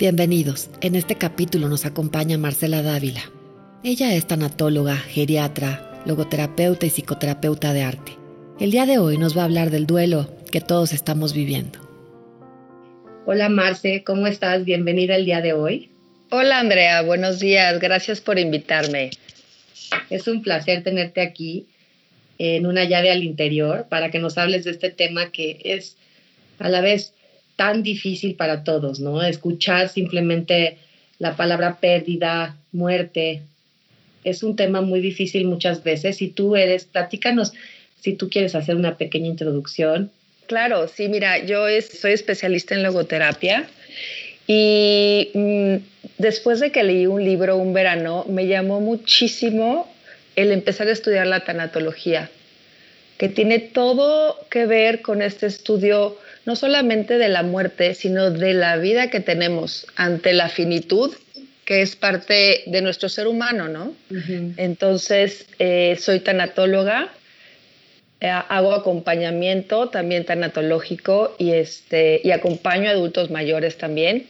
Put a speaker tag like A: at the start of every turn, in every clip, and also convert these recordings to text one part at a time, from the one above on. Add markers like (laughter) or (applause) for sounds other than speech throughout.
A: Bienvenidos. En este capítulo nos acompaña Marcela Dávila. Ella es tanatóloga, geriatra, logoterapeuta y psicoterapeuta de arte. El día de hoy nos va a hablar del duelo que todos estamos viviendo.
B: Hola Marce, ¿cómo estás? Bienvenida el día de hoy.
C: Hola Andrea, buenos días, gracias por invitarme.
B: Es un placer tenerte aquí en una llave al interior para que nos hables de este tema que es a la vez tan difícil para todos, ¿no? Escuchar simplemente la palabra pérdida, muerte, es un tema muy difícil muchas veces. Si tú eres, platícanos si tú quieres hacer una pequeña introducción.
C: Claro, sí, mira, yo soy especialista en logoterapia y mm, después de que leí un libro un verano, me llamó muchísimo el empezar a estudiar la tanatología, que tiene todo que ver con este estudio no solamente de la muerte, sino de la vida que tenemos ante la finitud, que es parte de nuestro ser humano, ¿no? Entonces, eh, soy tanatóloga, eh, hago acompañamiento también tanatológico y, este, y acompaño a adultos mayores también.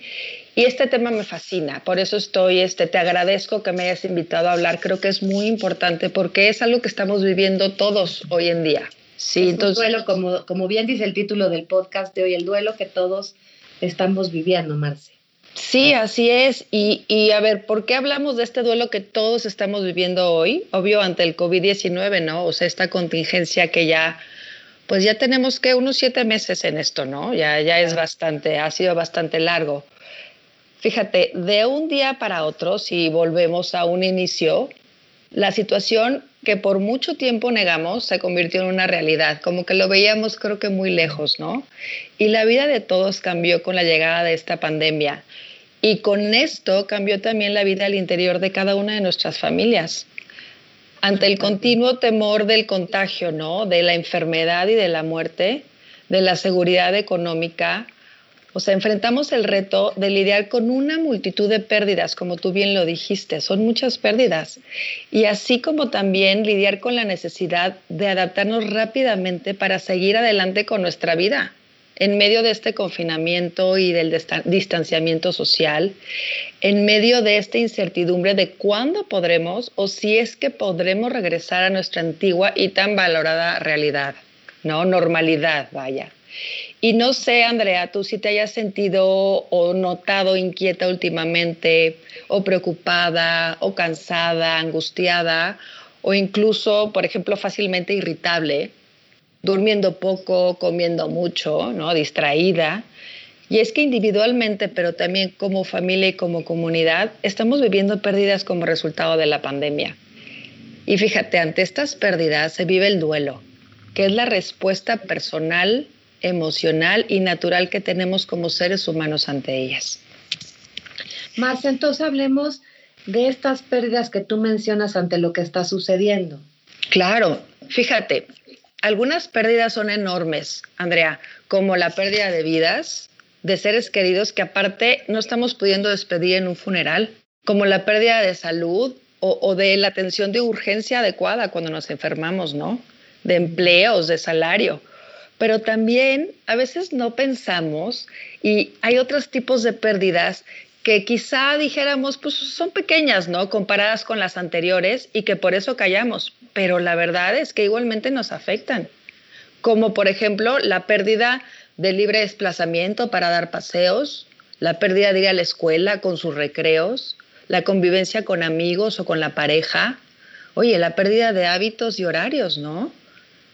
C: Y este tema me fascina, por eso estoy, este, te agradezco que me hayas invitado a hablar, creo que es muy importante porque es algo que estamos viviendo todos hoy en día.
B: Sí, entonces... duelo, como, como bien dice el título del podcast de hoy, el duelo que todos estamos viviendo, Marce.
C: Sí, así es. Y, y, a ver, ¿por qué hablamos de este duelo que todos estamos viviendo hoy? Obvio, ante el COVID-19, ¿no? O sea, esta contingencia que ya, pues ya tenemos que unos siete meses en esto, ¿no? Ya, ya es bastante, ha sido bastante largo. Fíjate, de un día para otro, si volvemos a un inicio, la situación que por mucho tiempo negamos se convirtió en una realidad, como que lo veíamos creo que muy lejos, ¿no? Y la vida de todos cambió con la llegada de esta pandemia. Y con esto cambió también la vida al interior de cada una de nuestras familias. Ante el continuo temor del contagio, ¿no? De la enfermedad y de la muerte, de la seguridad económica, o sea, enfrentamos el reto de lidiar con una multitud de pérdidas, como tú bien lo dijiste, son muchas pérdidas. Y así como también lidiar con la necesidad de adaptarnos rápidamente para seguir adelante con nuestra vida en medio de este confinamiento y del distanciamiento social, en medio de esta incertidumbre de cuándo podremos o si es que podremos regresar a nuestra antigua y tan valorada realidad, ¿no? Normalidad, vaya. Y no sé, Andrea, tú si te hayas sentido o notado inquieta últimamente, o preocupada, o cansada, angustiada, o incluso, por ejemplo, fácilmente irritable, durmiendo poco, comiendo mucho, ¿no? distraída. Y es que individualmente, pero también como familia y como comunidad, estamos viviendo pérdidas como resultado de la pandemia. Y fíjate, ante estas pérdidas se vive el duelo, que es la respuesta personal emocional y natural que tenemos como seres humanos ante ellas.
B: Más entonces hablemos de estas pérdidas que tú mencionas ante lo que está sucediendo.
C: Claro, fíjate, algunas pérdidas son enormes, Andrea, como la pérdida de vidas, de seres queridos que aparte no estamos pudiendo despedir en un funeral, como la pérdida de salud o, o de la atención de urgencia adecuada cuando nos enfermamos, ¿no? De empleos, de salario pero también a veces no pensamos y hay otros tipos de pérdidas que quizá dijéramos, pues son pequeñas, ¿no? Comparadas con las anteriores y que por eso callamos, pero la verdad es que igualmente nos afectan, como por ejemplo la pérdida de libre desplazamiento para dar paseos, la pérdida de ir a la escuela con sus recreos, la convivencia con amigos o con la pareja, oye, la pérdida de hábitos y horarios, ¿no?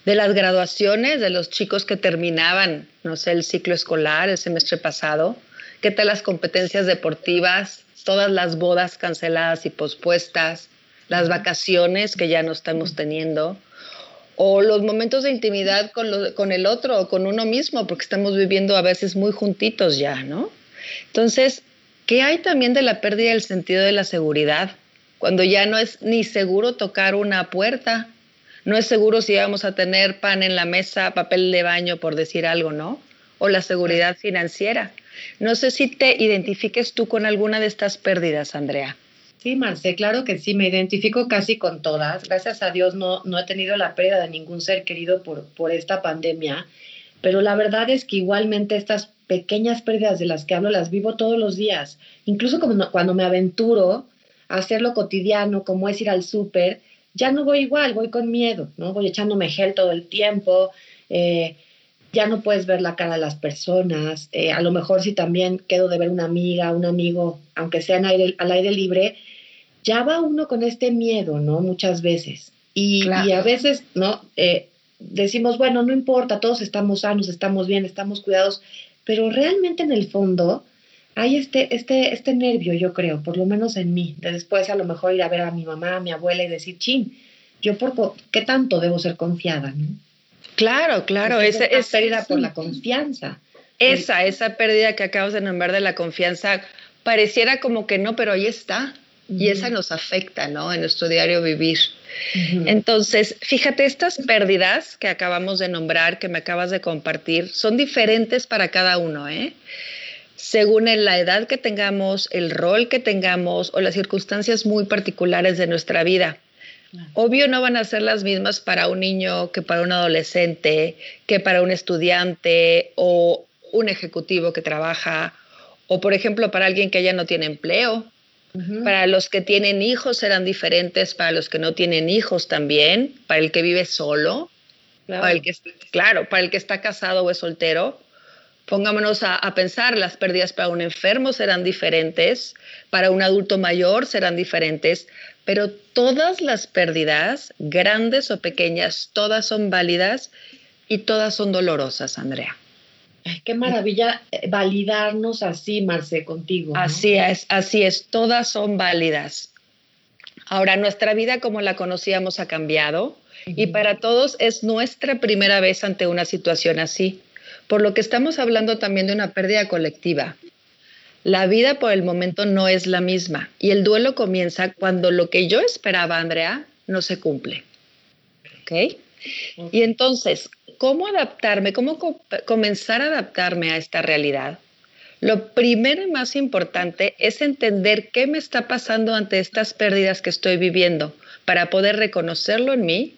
C: De las graduaciones de los chicos que terminaban, no sé, el ciclo escolar el semestre pasado, qué tal las competencias deportivas, todas las bodas canceladas y pospuestas, las vacaciones que ya no estamos teniendo, o los momentos de intimidad con, con el otro o con uno mismo, porque estamos viviendo a veces muy juntitos ya, ¿no? Entonces, ¿qué hay también de la pérdida del sentido de la seguridad? Cuando ya no es ni seguro tocar una puerta, no es seguro si vamos a tener pan en la mesa, papel de baño, por decir algo, ¿no? O la seguridad financiera. No sé si te identifiques tú con alguna de estas pérdidas, Andrea.
B: Sí, Marce, claro que sí, me identifico casi con todas. Gracias a Dios no, no he tenido la pérdida de ningún ser querido por, por esta pandemia, pero la verdad es que igualmente estas pequeñas pérdidas de las que hablo las vivo todos los días. Incluso cuando me aventuro a hacer lo cotidiano, como es ir al súper, ya no voy igual, voy con miedo, ¿no? Voy echándome gel todo el tiempo, eh, ya no puedes ver la cara de las personas, eh, a lo mejor si también quedo de ver una amiga, un amigo, aunque sea al aire libre, ya va uno con este miedo, ¿no? Muchas veces. Y, a veces, ¿no? Eh, decimos, bueno, no importa, todos estamos sanos, estamos bien, estamos cuidados, pero realmente en el fondo hay este, este, este nervio, yo creo, por lo menos en mí, de después a lo mejor ir a ver a mi mamá, a mi abuela y decir, chin, yo por qué tanto debo ser confiada, ¿no?
C: Claro, claro,
B: esa es pérdida por la confianza.
C: Esa, esa pérdida que acabas de nombrar de la confianza, pareciera como que no, pero ahí está. Y esa nos afecta, ¿no? En nuestro diario vivir. Entonces, fíjate, estas pérdidas que acabamos de nombrar, que me acabas de compartir, son diferentes para cada uno, ¿eh? Según la edad que tengamos, el rol que tengamos o las circunstancias muy particulares de nuestra vida. Obvio no van a ser las mismas para un niño que para un adolescente, que para un estudiante o un ejecutivo que trabaja, o por ejemplo para alguien que ya no tiene empleo. Para los que tienen hijos serán diferentes, para los que no tienen hijos también, para el que vive solo, claro. Para el que, claro, para el que está casado o es soltero. Pongámonos a, a, pensar, las pérdidas para un enfermo serán diferentes, para un adulto mayor serán diferentes, pero todas las pérdidas, grandes o pequeñas, todas son válidas y todas son dolorosas, Andrea.
B: Ay, qué maravilla eh, validarnos así, Marce, contigo.
C: Así es, así es, todas son válidas. Ahora, nuestra vida como la conocíamos ha cambiado y para todos es nuestra primera vez ante una situación así, por lo que estamos hablando también de una pérdida colectiva. La vida por el momento no es la misma y el duelo comienza cuando lo que yo esperaba, Andrea, no se cumple. ¿Ok? Y entonces, ¿cómo adaptarme? ¿Cómo comenzar a adaptarme a esta realidad? Lo primero y más importante es entender qué me está pasando ante estas pérdidas que estoy viviendo para poder reconocerlo en mí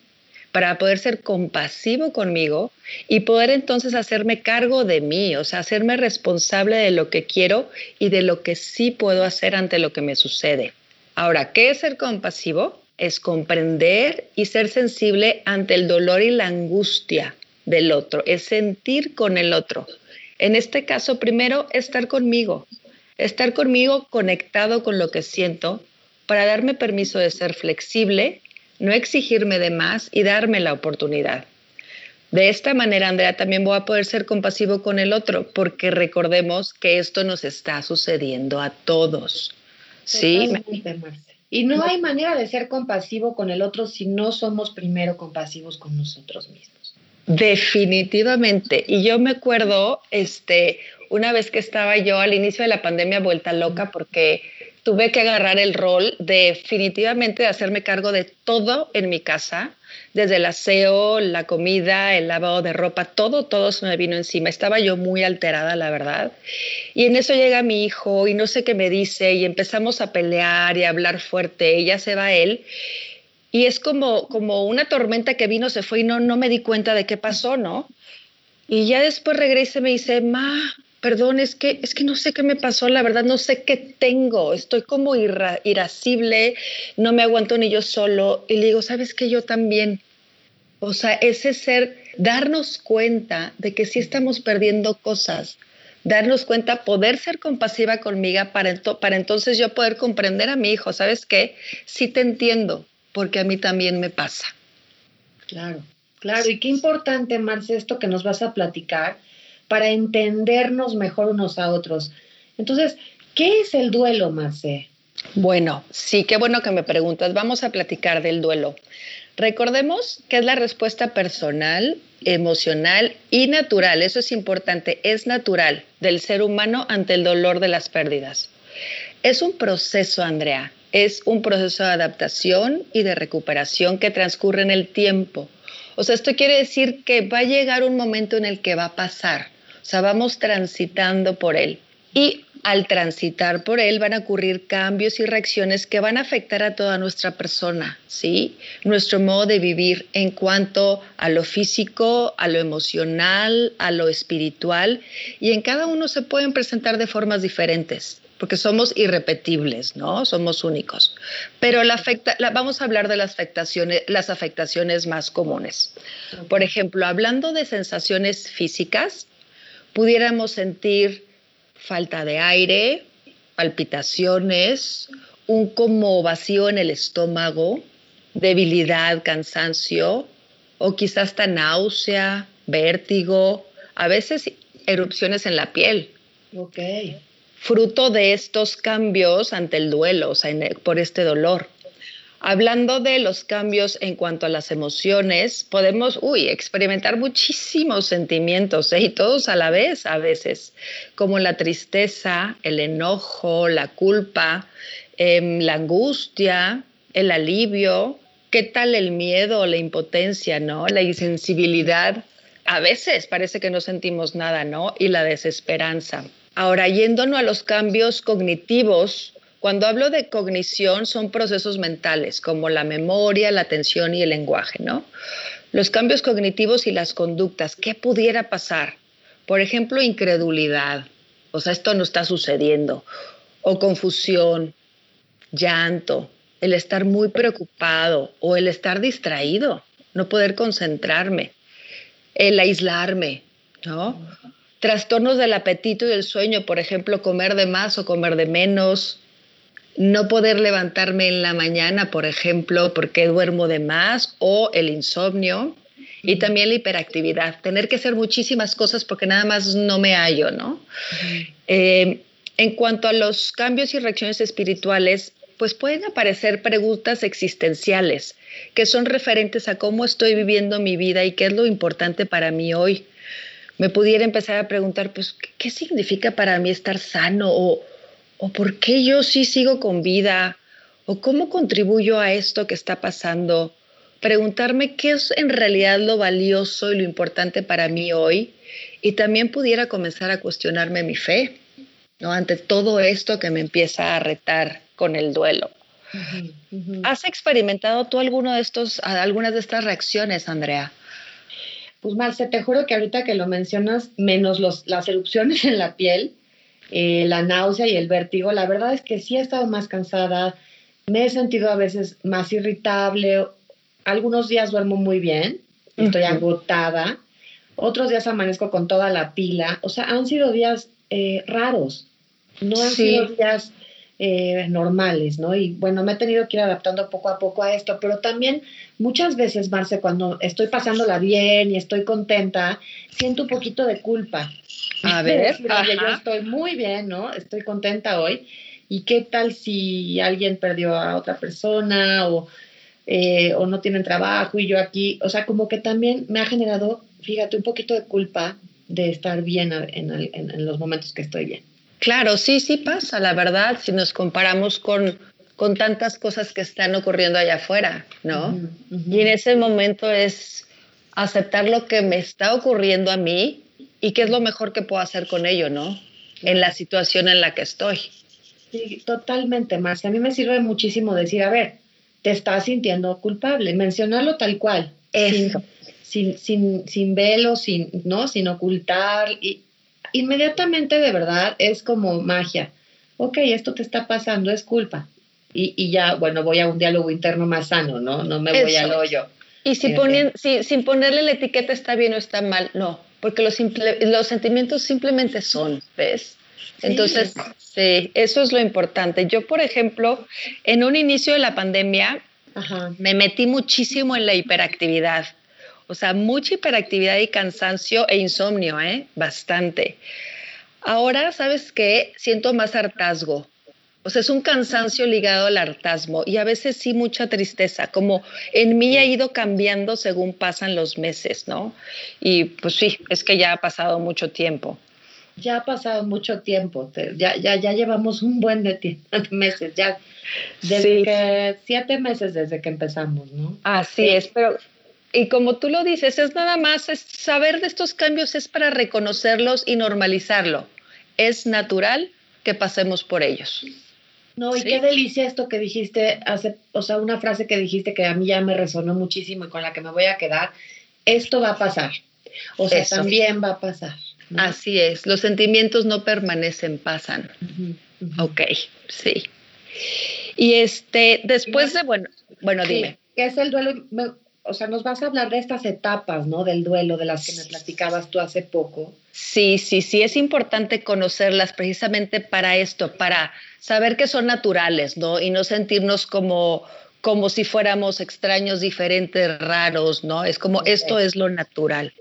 C: para poder ser compasivo conmigo y poder entonces hacerme cargo de mí, o sea, hacerme responsable de lo que quiero y de lo que sí puedo hacer ante lo que me sucede. Ahora, ¿qué es ser compasivo? Es comprender y ser sensible ante el dolor y la angustia del otro, es sentir con el otro. En este caso, primero, estar conmigo, estar conmigo conectado con lo que siento para darme permiso de ser flexible no exigirme de más y darme la oportunidad. De esta manera, Andrea, también voy a poder ser compasivo con el otro, porque recordemos que esto nos está sucediendo a todos. Sí.
B: Y no hay manera de ser compasivo con el otro si no somos primero compasivos con nosotros mismos.
C: Definitivamente. Y yo me acuerdo, este, una vez que estaba yo al inicio de la pandemia vuelta loca porque tuve que agarrar el rol definitivamente de hacerme cargo de todo en mi casa, desde el aseo, la comida, el lavado de ropa, todo, todo se me vino encima. Estaba yo muy alterada, la verdad. Y en eso llega mi hijo y no sé qué me dice y empezamos a pelear y a hablar fuerte. Ya se va él. Y es como, como una tormenta que vino, se fue y no, no me di cuenta de qué pasó, ¿no? Y ya después regresa y me dice, ma, perdón, es que, es que no sé qué me pasó, la verdad, no sé qué tengo, estoy como irascible, no me aguanto ni yo solo. Y le digo, ¿sabes qué? Yo también. O sea, ese ser, darnos cuenta de que sí estamos perdiendo cosas, darnos cuenta, poder ser compasiva conmigo para, para entonces yo poder comprender a mi hijo, ¿sabes qué? Sí te entiendo, porque a mí también me pasa.
B: Claro, claro, y qué importante, Marce, esto que nos vas a platicar, para entendernos mejor unos a otros. Entonces, ¿qué es el duelo, Marce?
C: Bueno, sí, qué bueno que me preguntas. Vamos a platicar del duelo. Recordemos que es la respuesta personal, emocional y natural, eso es importante, es natural del ser humano ante el dolor de las pérdidas. Es un proceso, Andrea, es un proceso de adaptación y de recuperación que transcurre en el tiempo. O sea, esto quiere decir que va a llegar un momento en el que va a pasar. Sea, vamos transitando por él. Y al transitar por él van a ocurrir cambios y reacciones que van a afectar a toda nuestra persona, ¿sí? Nuestro modo de vivir en cuanto a lo físico, a lo emocional, a lo espiritual, y en cada uno se pueden presentar de formas diferentes porque somos irrepetibles, ¿no? Somos únicos. Pero la afecta, vamos a hablar de las afectaciones, las afectaciones más comunes. Por ejemplo, hablando de sensaciones físicas, pudiéramos sentir falta de aire, palpitaciones, un como vacío en el estómago, debilidad, cansancio, o quizás hasta náusea, vértigo, a veces erupciones en la piel.
B: Ok.
C: Fruto de estos cambios ante el duelo, o sea, por este dolor. Hablando de los cambios en cuanto a las emociones, podemos, experimentar muchísimos sentimientos ¿eh? y todos a la vez a veces, como la tristeza, el enojo, la culpa, em, la angustia, el alivio, ¿qué tal el miedo, la impotencia, no? La insensibilidad. A veces parece que no sentimos nada, ¿no? Y la desesperanza. Ahora, yéndonos a los cambios cognitivos, cuando hablo de cognición son procesos mentales como la memoria, la atención y el lenguaje, ¿no? Los cambios cognitivos y las conductas, ¿qué pudiera pasar? Por ejemplo, incredulidad, o sea, esto no está sucediendo, o confusión, llanto, el estar muy preocupado o el estar distraído, no poder concentrarme, el aislarme, ¿no? Trastornos del apetito y del sueño, por ejemplo, comer de más o comer de menos, no poder levantarme en la mañana, por ejemplo, porque duermo de más, o el insomnio, y también la hiperactividad, tener que hacer muchísimas cosas porque nada más no me hallo, ¿no? Eh, en cuanto a los cambios y reacciones espirituales, pues pueden aparecer preguntas existenciales que son referentes a cómo estoy viviendo mi vida y qué es lo importante para mí hoy. Me pudiera empezar a preguntar, pues, ¿qué significa para mí estar sano? O, ¿O por qué yo sí sigo con vida? ¿O cómo contribuyo a esto que está pasando? Preguntarme qué es en realidad lo valioso y lo importante para mí hoy. Y también pudiera comenzar a cuestionarme mi fe, ¿no? Ante todo esto que me empieza a retar con el duelo. ¿Has experimentado tú alguno de estos, algunas de estas reacciones, Andrea?
B: Pues Marce, te juro que ahorita que lo mencionas, menos los, las erupciones (laughs) en la piel, eh, la náusea y el vértigo, la verdad es que sí he estado más cansada, me he sentido a veces más irritable, algunos días duermo muy bien, estoy agotada, otros días amanezco con toda la pila, o sea, han sido días eh, raros, no han sido días eh, normales, ¿no? Y bueno, me he tenido que ir adaptando poco a poco a esto, pero también muchas veces, Marce, cuando estoy pasándola bien y estoy contenta, siento un poquito de culpa.
C: A (laughs) ver,
B: yo estoy muy bien, ¿no? Estoy contenta hoy. ¿Y qué tal si alguien perdió a otra persona o, eh, o no tienen trabajo y yo aquí? O sea, como que también me ha generado, fíjate, un poquito de culpa de estar bien en, en, los momentos que estoy bien.
C: Claro, sí, sí pasa, la verdad, si nos comparamos con, con tantas cosas que están ocurriendo allá afuera, ¿no? Y en ese momento es aceptar lo que me está ocurriendo a mí y qué es lo mejor que puedo hacer con ello, ¿no? En la situación en la que estoy.
B: Sí, totalmente, Marcia. A mí me sirve muchísimo decir, a ver, te estás sintiendo culpable, mencionarlo tal cual.
C: Eso.
B: Sin, sin, sin, velo, sin, ¿no? sin ocultar. Y inmediatamente, de verdad, es como magia. Ok, esto te está pasando, es culpa. Y, y ya, bueno, voy a un diálogo interno más sano, ¿no? No me voy al hoyo.
C: Y si ponen, si, sin ponerle la etiqueta está bien o está mal, no porque los, los sentimientos simplemente son, ¿ves? Entonces, sí, eso es lo importante. Yo, por ejemplo, en un inicio de la pandemia, me metí muchísimo en la hiperactividad. O sea, mucha hiperactividad y cansancio e insomnio, ¿eh? Bastante. Ahora, ¿sabes qué? Siento más hartazgo. O sea, es un cansancio ligado al hartazgo y a veces sí mucha tristeza, como en mí ha ido cambiando según pasan los meses, ¿no? Y pues sí, es que ya ha pasado mucho tiempo.
B: Ya ha pasado mucho tiempo, ya, ya, ya llevamos un buen de (laughs) meses, ya desde que, siete meses desde que empezamos, ¿no?
C: Así es, pero y como tú lo dices, es nada más, es saber de estos cambios es para reconocerlos y normalizarlo. Es natural, que pasemos por ellos.
B: No, y qué delicia esto que dijiste hace, o sea, una frase que dijiste que a mí ya me resonó muchísimo y con la que me voy a quedar. Esto va a pasar. O sea, también va a pasar.
C: Así es, los sentimientos no permanecen, pasan. Ok, sí. Y este, después de, bueno, bueno, dime.
B: ¿Qué es el duelo? O sea, nos vas a hablar de estas etapas, ¿no? Del duelo, de las que me platicabas tú hace poco.
C: Sí, sí, sí, es importante conocerlas precisamente para esto, para saber que son naturales, ¿no? Y no sentirnos como como si fuéramos extraños, diferentes, raros, ¿no? Es como esto es lo natural.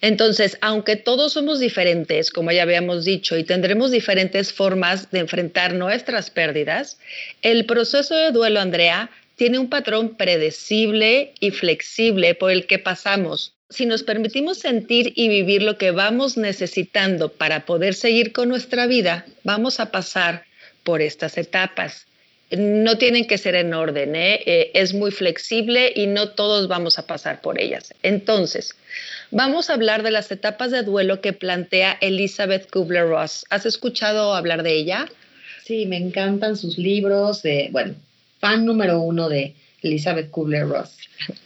C: Entonces, aunque todos somos diferentes, como ya habíamos dicho, y tendremos diferentes formas de enfrentar nuestras pérdidas, el proceso de duelo, Andrea, tiene un patrón predecible y flexible por el que pasamos. Si nos permitimos sentir y vivir lo que vamos necesitando para poder seguir con nuestra vida, vamos a pasar por estas etapas. No tienen que ser en orden, ¿eh? Eh, es muy flexible y no todos vamos a pasar por ellas. Entonces, vamos a hablar de las etapas de duelo que plantea Elizabeth Kubler-Ross. ¿Has escuchado hablar de ella?
B: Sí, me encantan sus libros, de, bueno, fan número uno de Elizabeth Kubler-Ross.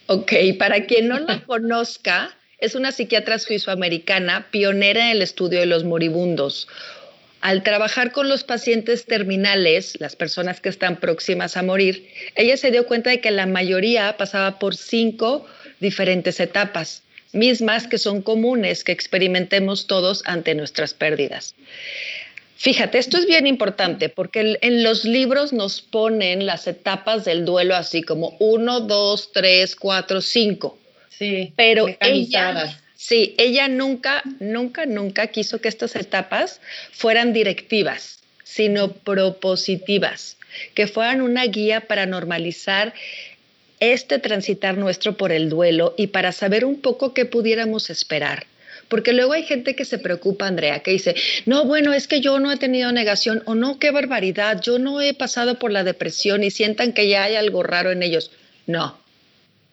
C: Ok, para quien no la (laughs) conozca, es una psiquiatra suizoamericana pionera en el estudio de los moribundos. Al trabajar con los pacientes terminales, las personas que están próximas a morir, ella se dio cuenta de que la mayoría pasaba por cinco diferentes etapas, mismas que son comunes que experimentemos todos ante nuestras pérdidas. Fíjate, esto es bien importante porque en los libros nos ponen las etapas del duelo así como uno, dos, tres, cuatro, cinco.
B: Sí,
C: pero ella, sí, ella nunca, nunca, nunca quiso que estas etapas fueran directivas, sino propositivas, que fueran una guía para normalizar este transitar nuestro por el duelo y para saber un poco qué pudiéramos esperar. Porque luego hay gente que se preocupa, Andrea, que dice, no, bueno, es que yo no he tenido negación o no, qué barbaridad, yo no he pasado por la depresión y sientan que ya hay algo raro en ellos. No,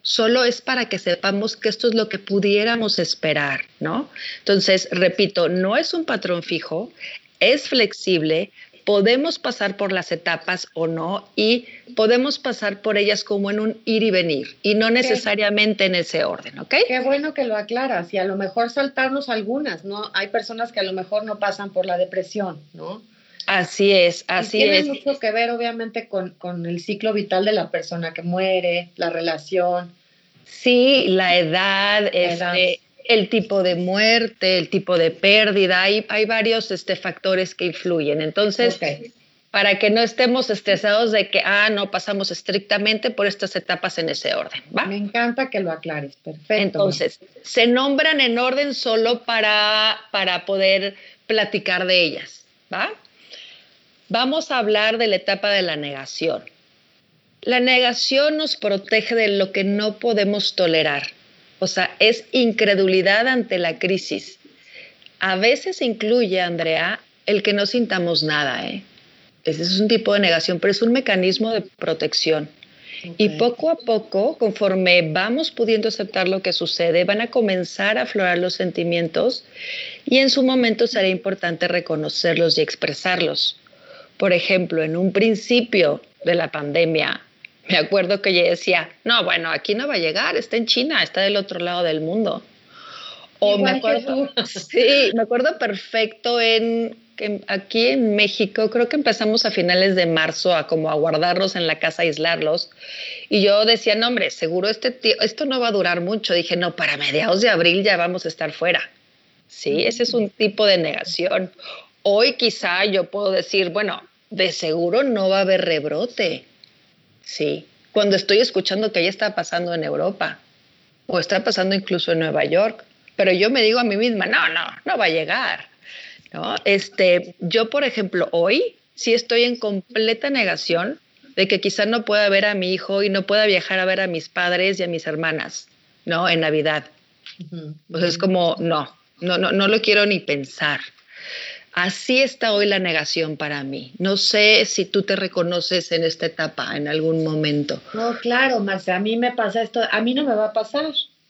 C: solo es para que sepamos que esto es lo que pudiéramos esperar, ¿no? Entonces, repito, no es un patrón fijo, es flexible, podemos pasar por las etapas o no y podemos pasar por ellas como en un ir y venir y no necesariamente en ese orden, ¿ok?
B: Qué bueno que lo aclaras y a lo mejor saltarnos algunas, ¿no? Hay personas que a lo mejor no pasan por la depresión, ¿no?
C: Así es, así
B: es. Tiene mucho que ver obviamente con, con el ciclo vital de la persona que muere, la relación.
C: Sí, la edad, Este, el tipo de muerte, el tipo de pérdida, hay, hay varios este, factores que influyen. Entonces, para que no estemos estresados de que, ah, no pasamos estrictamente por estas etapas en ese orden, ¿va?
B: Me encanta que lo aclares, perfecto.
C: Entonces, se nombran en orden solo para, para poder platicar de ellas, ¿va? Vamos a hablar de la etapa de la negación. La negación nos protege de lo que no podemos tolerar o sea, es incredulidad ante la crisis. A veces incluye, Andrea, el que no sintamos nada. ¿eh? Ese es un tipo de negación, pero es un mecanismo de protección. Y poco a poco, conforme vamos pudiendo aceptar lo que sucede, van a comenzar a aflorar los sentimientos y en su momento será importante reconocerlos y expresarlos. Por ejemplo, en un principio de la pandemia, me acuerdo que ella decía, no, bueno, aquí no va a llegar, está en China, está del otro lado del mundo. O me acuerdo, (laughs) sí, me acuerdo perfecto en que aquí en México, creo que empezamos a finales de marzo a como a guardarlos en la casa, a aislarlos. Y yo decía, no, hombre, seguro este esto no va a durar mucho. Dije, no, para mediados de abril ya vamos a estar fuera. Sí, ese es un tipo de negación. Hoy quizá yo puedo decir, bueno, de seguro no va a haber rebrote. Sí, cuando estoy escuchando que ya está pasando en Europa o está pasando incluso en Nueva York, pero yo me digo a mí misma, no, no, no va a llegar. ¿no? Este, yo, por ejemplo, hoy sí estoy en completa negación de que quizá no pueda ver a mi hijo y no pueda viajar a ver a mis padres y a mis hermanas, ¿no? En Navidad. Pues es como, no, no, no, no lo quiero ni pensar. Así está hoy la negación para mí. No sé si tú te reconoces en esta etapa en algún momento.
B: No, claro, Marcia, a mí me pasa esto, a mí no me va a pasar.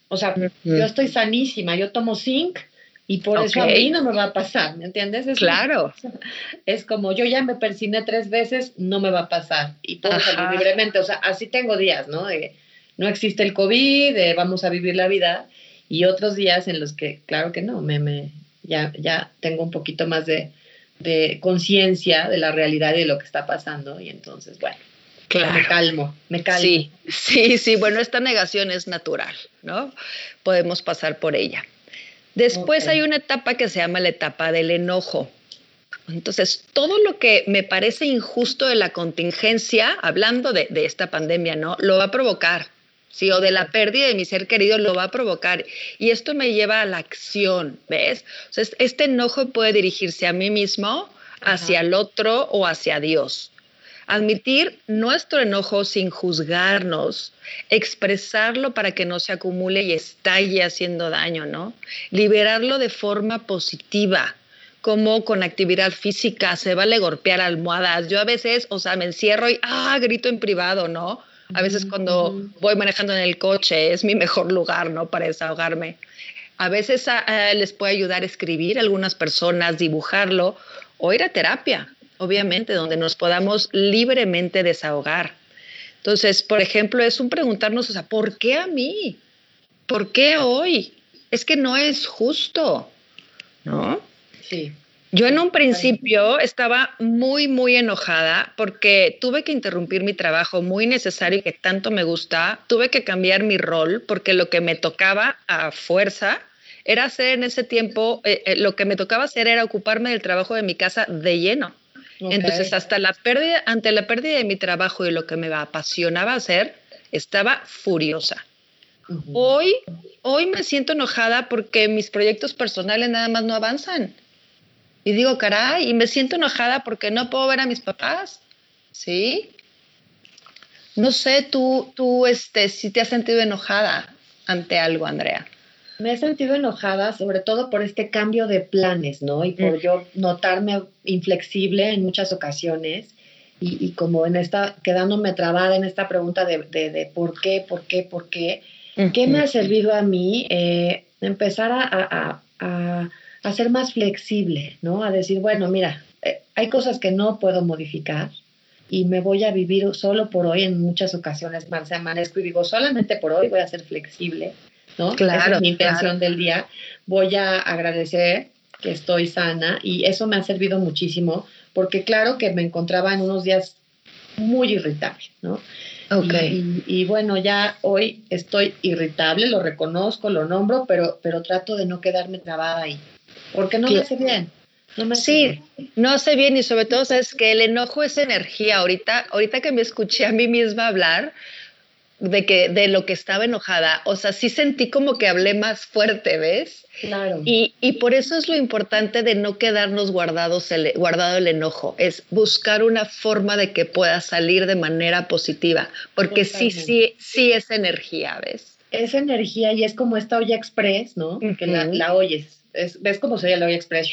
B: O sea, yo estoy sanísima, yo tomo zinc Y por eso a mí no me va a pasar, ¿me entiendes?
C: claro. (laughs)
B: Es como yo ya me persiné tres veces, no me va a pasar. Y puedo salir libremente. O sea, así tengo días, ¿no? De, no existe el COVID, de vamos a vivir la vida. Y otros días en los que, claro que no, me, me, ya, ya tengo un poquito más de, de conciencia de la realidad y de lo que está pasando. Y entonces, bueno, me calmo, me calmo.
C: Sí, sí, sí. Bueno, esta negación es natural, ¿no? Podemos pasar por ella. Después hay una etapa que se llama la etapa del enojo. Entonces, todo lo que me parece injusto de la contingencia, hablando de, de esta pandemia, ¿no? Lo va a provocar. Sí, o de la pérdida de mi ser querido lo va a provocar. Y esto me lleva a la acción, ¿ves? O sea, este enojo puede dirigirse a mí mismo, hacia el otro o hacia Dios. Admitir nuestro enojo sin juzgarnos, expresarlo para que no se acumule y estalle haciendo daño, ¿no? Liberarlo de forma positiva, como con actividad física, se vale golpear almohadas. Yo a veces, o sea, me encierro y, ah, grito en privado, ¿no? A veces cuando voy manejando en el coche es mi mejor lugar, ¿no? Para desahogarme. A veces les puede ayudar a escribir a algunas personas, dibujarlo o ir a terapia, obviamente, donde nos podamos libremente desahogar. Entonces, por ejemplo, es un preguntarnos, o sea, ¿por qué a mí? ¿Por qué hoy? Es que no es justo, ¿no?
B: Sí.
C: Yo en un principio estaba muy, muy enojada porque tuve que interrumpir mi trabajo muy necesario y que tanto me gusta. Tuve que cambiar mi rol porque lo que me tocaba a fuerza era hacer en ese tiempo, eh, eh, lo que me tocaba hacer era ocuparme del trabajo de mi casa de lleno. Entonces, hasta la pérdida, ante la pérdida de mi trabajo y lo que me apasionaba hacer, estaba furiosa. Hoy, hoy me siento enojada porque mis proyectos personales nada más no avanzan. Y digo, caray, y me siento enojada porque no puedo ver a mis papás. ¿Sí? No sé, tú, tú, este, si te has sentido enojada ante algo, Andrea.
B: Me he sentido enojada, sobre todo por este cambio de planes, ¿no? Y por yo notarme inflexible en muchas ocasiones y, como en esta, quedándome trabada en esta pregunta de, de, por qué, por qué, por qué. ¿Qué me ha servido a mí? Eh, empezar a, a a ser más flexible, ¿no? A decir, bueno, mira, eh, hay cosas que no puedo modificar y me voy a vivir solo por hoy en muchas ocasiones, más amanezco y digo, solamente por hoy voy a ser flexible, ¿no?
C: Claro.
B: Esa es mi intención del día. Voy a agradecer que estoy sana y eso me ha servido muchísimo porque claro que me encontraba en unos días muy irritable, ¿no?
C: Okay.
B: Y, bueno, ya hoy estoy irritable, lo reconozco, lo nombro, pero, pero trato de no quedarme trabada ahí porque no me hace bien.
C: No sí, no hace bien y sobre todo sabes que el enojo es energía. Ahorita, ahorita que me escuché a mí misma hablar de que de lo que estaba enojada, o sea, sí sentí como que hablé más fuerte, ¿ves?
B: Claro.
C: Y, y por eso es lo importante de no quedarnos guardados el, guardado el enojo, es buscar una forma de que pueda salir de manera positiva, porque sí, sí, sí es energía, ¿ves?
B: Es energía y es como esta olla express, ¿no? Que la, la oyes ves cómo se la olla express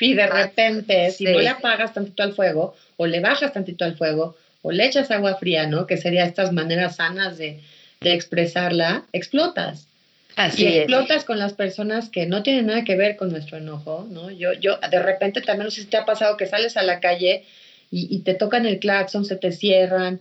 B: y de ah, repente si no le apagas tantito al fuego o le bajas tantito al fuego o le echas agua fría, ¿no? Que sería estas maneras sanas de, expresarla, explotas.
C: Así
B: y explotas con las personas que no tienen nada que ver con nuestro enojo, ¿no? Yo, yo, de repente también no sé si te ha pasado que sales a la calle y, y te tocan el claxon, se te cierran,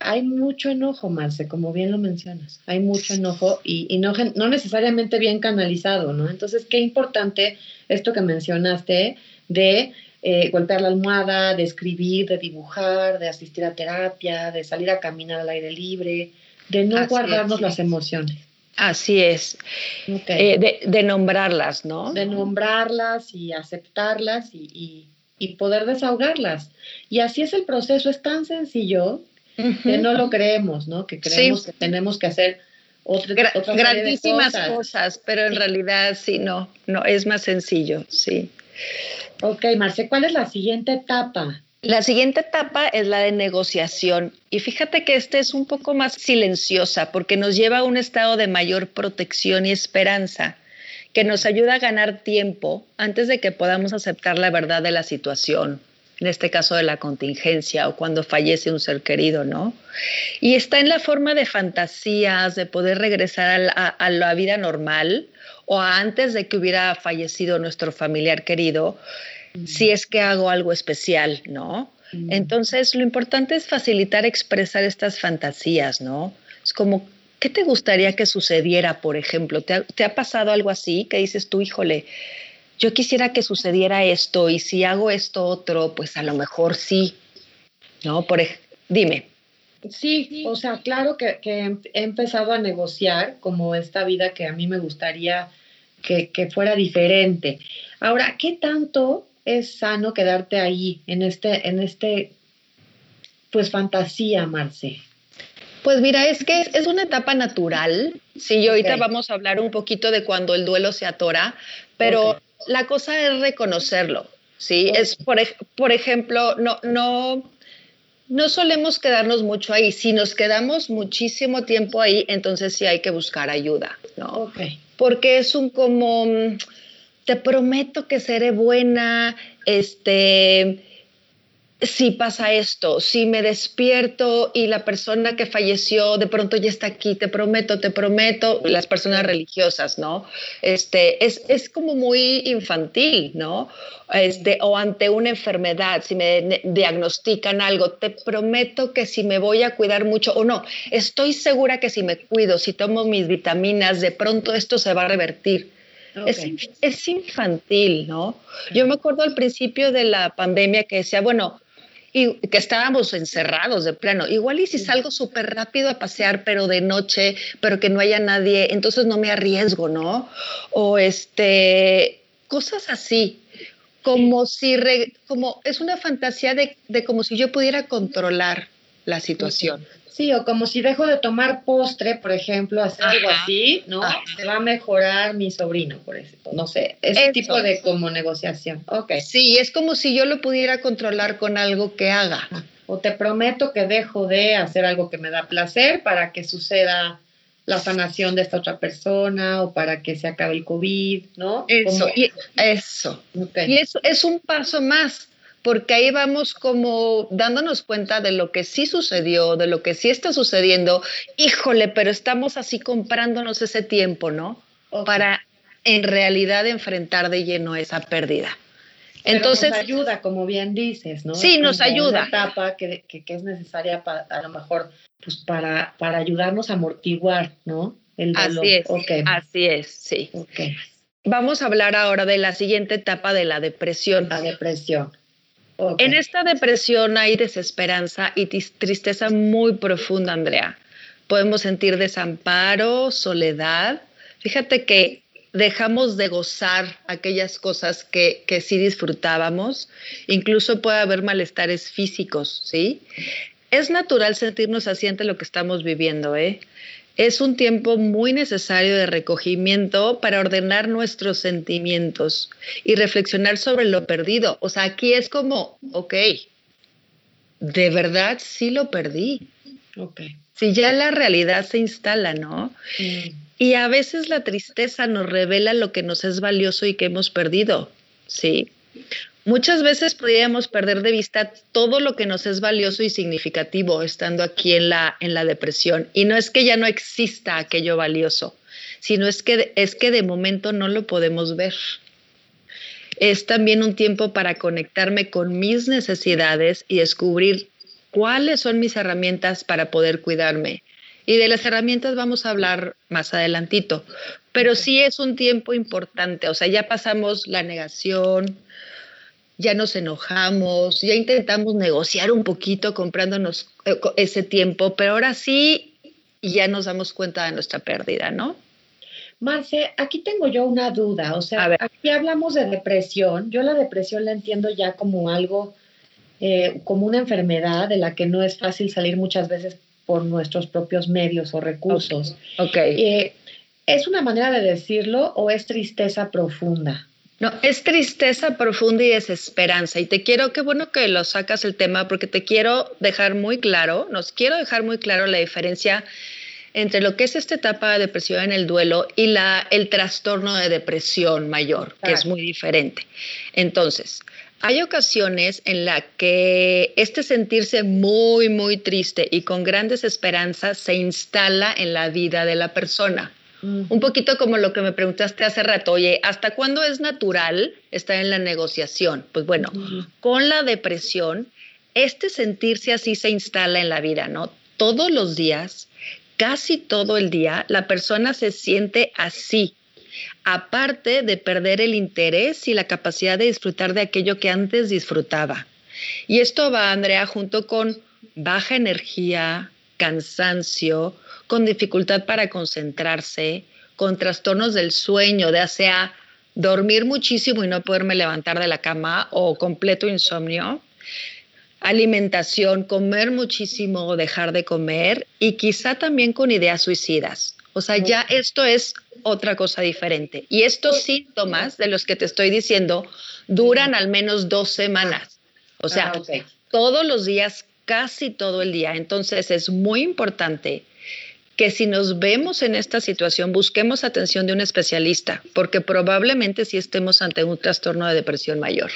B: hay mucho enojo, Marce, como bien lo mencionas. Hay mucho enojo y, no, no, necesariamente bien canalizado, ¿no? Entonces, qué importante esto que mencionaste de eh, golpear la almohada, de escribir, de dibujar, de asistir a terapia, de salir a caminar al aire libre, de no guardarnos las emociones.
C: Así es. Eh, de, nombrarlas, ¿no?
B: De nombrarlas y aceptarlas y, y poder desahogarlas. Y así es el proceso, es tan sencillo que no lo creemos, ¿no? Que creemos que tenemos que hacer otra, otras
C: grandísimas cosas. pero en realidad sí, no, no, es más sencillo, sí.
B: Ok, Marce, ¿cuál es la siguiente etapa?
C: La siguiente etapa es la de negociación y fíjate que esta es un poco más silenciosa porque nos lleva a un estado de mayor protección y esperanza que nos ayuda a ganar tiempo antes de que podamos aceptar la verdad de la situación. En este caso de la contingencia o cuando fallece un ser querido, ¿no? Y está en la forma de fantasías, de poder regresar a la, vida normal o antes de que hubiera fallecido nuestro familiar querido, si es que hago algo especial, ¿no? Entonces, lo importante es facilitar expresar estas fantasías, ¿no? Es como, ¿qué te gustaría que sucediera, por ejemplo? ¿Te ha, te ha pasado algo así que dices tú, híjole, yo quisiera que sucediera esto y si hago esto otro, pues a lo mejor sí, ¿no? Por dime.
B: Sí, o sea, claro que, he empezado a negociar como esta vida que a mí me gustaría que, fuera diferente. Ahora, ¿qué tanto es sano quedarte ahí, en este, en este, pues fantasía, Marce?
C: Pues mira, es que es, una etapa natural. Sí, y ahorita vamos a hablar un poquito de cuando el duelo se atora, pero la cosa es reconocerlo, ¿sí? Es, por, por ejemplo, no, no, no solemos quedarnos mucho ahí. Si nos quedamos muchísimo tiempo ahí, entonces sí hay que buscar ayuda, ¿no? Porque es un como, te prometo que seré buena, este, si pasa esto, si me despierto y la persona que falleció de pronto ya está aquí, te prometo, te prometo, las personas religiosas, ¿no? Este, es, es como muy infantil, ¿no? Este, o ante una enfermedad, si me diagnostican algo, te prometo que si me voy a cuidar mucho o no, estoy segura que si me cuido, si tomo mis vitaminas, de pronto esto se va a revertir. Es, es, infantil, ¿no? Yo me acuerdo al principio de la pandemia que decía, bueno, y que estábamos encerrados de plano. Igual y si salgo súper rápido a pasear, pero de noche, pero que no haya nadie, entonces no me arriesgo, ¿no? O este, cosas así, como si, como es una fantasía de, de como si yo pudiera controlar la situación.
B: Sí, o como si dejo de tomar postre, por ejemplo, hacer algo así, ¿no? Se va a mejorar mi sobrino, por ejemplo. No sé, ese tipo de como negociación. Ok.
C: Sí, es como si yo lo pudiera controlar con algo que haga.
B: O te prometo que dejo de hacer algo que me da placer para que suceda la sanación de esta otra persona o para que se acabe el COVID, ¿no?
C: Eso, y eso. Y eso es un paso más porque ahí vamos como dándonos cuenta de lo que sí sucedió, de lo que sí está sucediendo. Híjole, pero estamos así comprándonos ese tiempo, ¿no? Para en realidad enfrentar de lleno esa pérdida.
B: Entonces nos ayuda, como bien dices, ¿no?
C: Sí, nos ayuda.
B: Una etapa que, que, es necesaria para, a lo mejor, pues para, para ayudarnos a amortiguar, ¿no?
C: El Así es. Así es, sí. Vamos a hablar ahora de la siguiente etapa de la depresión.
B: La depresión.
C: En esta depresión hay desesperanza y tristeza muy profunda, Andrea. Podemos sentir desamparo, soledad. Fíjate que dejamos de gozar aquellas cosas que, que sí disfrutábamos. Incluso puede haber malestares físicos, ¿sí? Es natural sentirnos así ante lo que estamos viviendo, ¿eh? Es un tiempo muy necesario de recogimiento para ordenar nuestros sentimientos y reflexionar sobre lo perdido. O sea, aquí es como, ok, de verdad sí lo perdí.
B: Ok.
C: Si ya la realidad se instala, ¿no? Mm. Y a veces la tristeza nos revela lo que nos es valioso y que hemos perdido, ¿sí? Muchas veces podríamos perder de vista todo lo que nos es valioso y significativo estando aquí en la, en la depresión. Y no es que ya no exista aquello valioso, sino es que, es que de momento no lo podemos ver. Es también un tiempo para conectarme con mis necesidades y descubrir cuáles son mis herramientas para poder cuidarme. Y de las herramientas vamos a hablar más adelantito, pero sí es un tiempo importante, o sea, ya pasamos la negación, ya nos enojamos, ya intentamos negociar un poquito comprándonos eh, ese tiempo, pero ahora sí ya nos damos cuenta de nuestra pérdida, ¿no?
B: Marce, aquí tengo yo una duda, o sea, aquí hablamos de depresión, yo la depresión la entiendo ya como algo, eh, como una enfermedad de la que no es fácil salir muchas veces por nuestros propios medios o recursos.
C: Ok.
B: Eh, ¿Es una manera de decirlo o es tristeza profunda?
C: No, es tristeza profunda y desesperanza. Y te quiero, qué bueno que lo sacas el tema, porque te quiero dejar muy claro, nos quiero dejar muy claro la diferencia entre lo que es esta etapa de depresión en el duelo y la, el trastorno de depresión mayor, que es muy diferente. Entonces, hay ocasiones en las que este sentirse muy, muy triste y con grandes esperanzas se instala en la vida de la persona. Un poquito como lo que me preguntaste hace rato, oye, ¿hasta cuándo es natural estar en la negociación? Pues bueno, con la depresión, este sentirse así se instala en la vida, ¿no? Todos los días, casi todo el día, la persona se siente así, aparte de perder el interés y la capacidad de disfrutar de aquello que antes disfrutaba. Y esto va, Andrea, junto con baja energía, cansancio, con dificultad para concentrarse, con trastornos del sueño, ya sea dormir muchísimo y no poderme levantar de la cama o completo insomnio, alimentación, comer muchísimo o dejar de comer y quizá también con ideas suicidas. O sea, ya esto es otra cosa diferente. Y estos síntomas de los que te estoy diciendo duran al menos dos semanas. O sea, ah, todos los días, casi todo el día. Entonces es muy importante que si nos vemos en esta situación, busquemos atención de un especialista, porque probablemente sí estemos ante un trastorno de depresión mayor.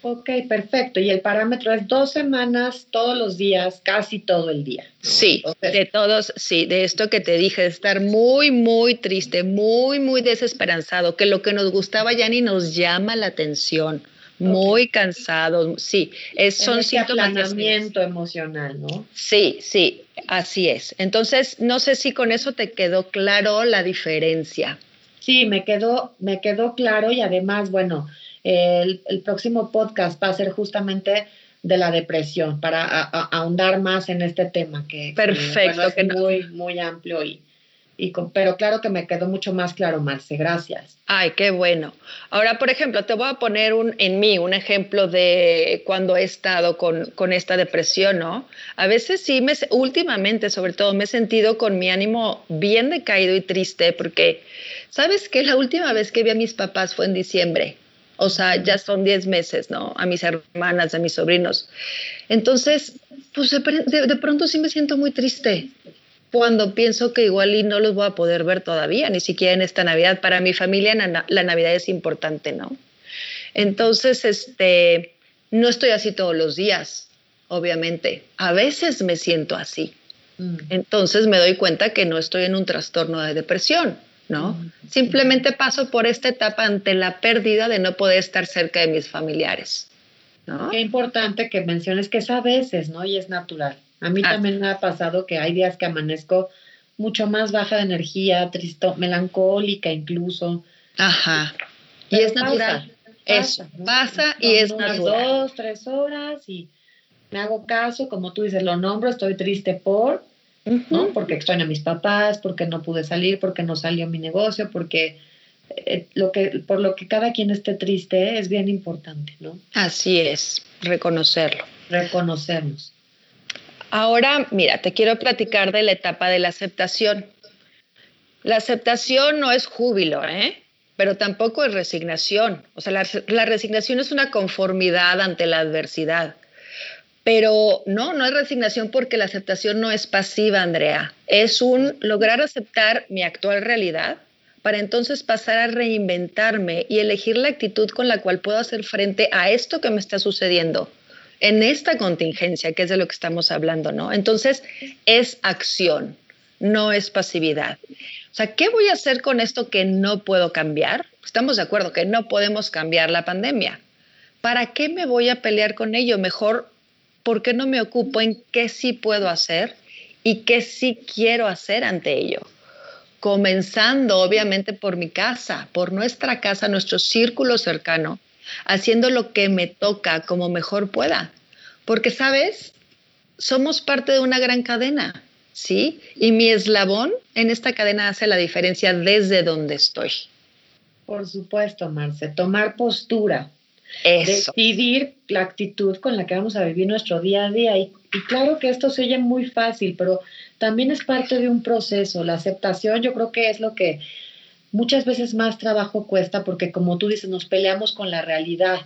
B: Ok, perfecto. Y el parámetro es dos semanas, todos los días, casi todo el día.
C: Sí, de todos, sí, de esto que te dije, de estar muy, muy triste, muy, muy desesperanzado, que lo que nos gustaba ya ni nos llama la atención muy cansado, sí, es, son
B: síntomas emocional, ¿no?
C: Sí, sí, así es. Entonces, no sé si con eso te quedó claro la diferencia.
B: Sí, me quedó, me quedó claro y además, bueno, el, próximo podcast va a ser justamente de la depresión para ahondar más en este tema que,
C: Perfecto,
B: es muy, muy amplio y, pero claro que me quedó mucho más claro, Marce, gracias.
C: Ay, qué bueno. Ahora, por ejemplo, te voy a poner un, en mí un ejemplo de cuando he estado con, con esta depresión, ¿no? A veces sí, me, últimamente sobre todo, me he sentido con mi ánimo bien decaído y triste porque, ¿sabes qué? La última vez que vi a mis papás fue en diciembre. O sea, ya son 10 meses, ¿no? A mis hermanas, a mis sobrinos. Entonces, pues de, de pronto sí me siento muy triste cuando pienso que igual y no los voy a poder ver todavía, ni siquiera en esta Navidad. Para mi familia la Navidad es importante, ¿no? Entonces, este, no estoy así todos los días, obviamente. A veces me siento así. Mm. Entonces me doy cuenta que no estoy en un trastorno de depresión, ¿no? Mm, Simplemente paso por esta etapa ante la pérdida de no poder estar cerca de mis familiares. ¿no?
B: Qué importante que menciones que es a veces, ¿no? Y es natural. A mí también me ha pasado que hay días que amanezco mucho más baja de energía, tristo, melancólica incluso.
C: Ajá. y es natural. Eso pasa y es natural.
B: Dos, tres horas y me hago caso, como tú dices, lo nombro, estoy triste por, ¿no? Porque extraño a mis papás, porque no pude salir, porque no salió mi negocio, porque eh, lo que, por lo que cada quien esté triste es bien importante, ¿no?
C: Así es, reconocerlo.
B: Reconocernos.
C: Ahora, mira, te quiero platicar de la etapa de la aceptación. La aceptación no es júbilo, ¿eh? pero tampoco es resignación. O sea, la, la, resignación es una conformidad ante la adversidad. Pero no, no es resignación porque la aceptación no es pasiva, Andrea. Es un lograr aceptar mi actual realidad para entonces pasar a reinventarme y elegir la actitud con la cual puedo hacer frente a esto que me está sucediendo en esta contingencia, que es de lo que estamos hablando, ¿no? Entonces, es acción, no es pasividad. O sea, ¿qué voy a hacer con esto que no puedo cambiar? Estamos de acuerdo que no podemos cambiar la pandemia. ¿Para qué me voy a pelear con ello? Mejor, ¿por qué no me ocupo en qué sí puedo hacer y qué sí quiero hacer ante ello? Comenzando, obviamente, por mi casa, por nuestra casa, nuestro círculo cercano, haciendo lo que me toca como mejor pueda. Porque, ¿sabes? Somos parte de una gran cadena, ¿sí? Y mi eslabón en esta cadena hace la diferencia desde donde estoy.
B: Por supuesto, Marce, tomar postura.
C: Eso.
B: Decidir la actitud con la que vamos a vivir nuestro día a día. Y, y claro que esto se oye muy fácil, pero también es parte de un proceso. La aceptación yo creo que es lo que muchas veces más trabajo cuesta porque como tú dices, nos peleamos con la realidad.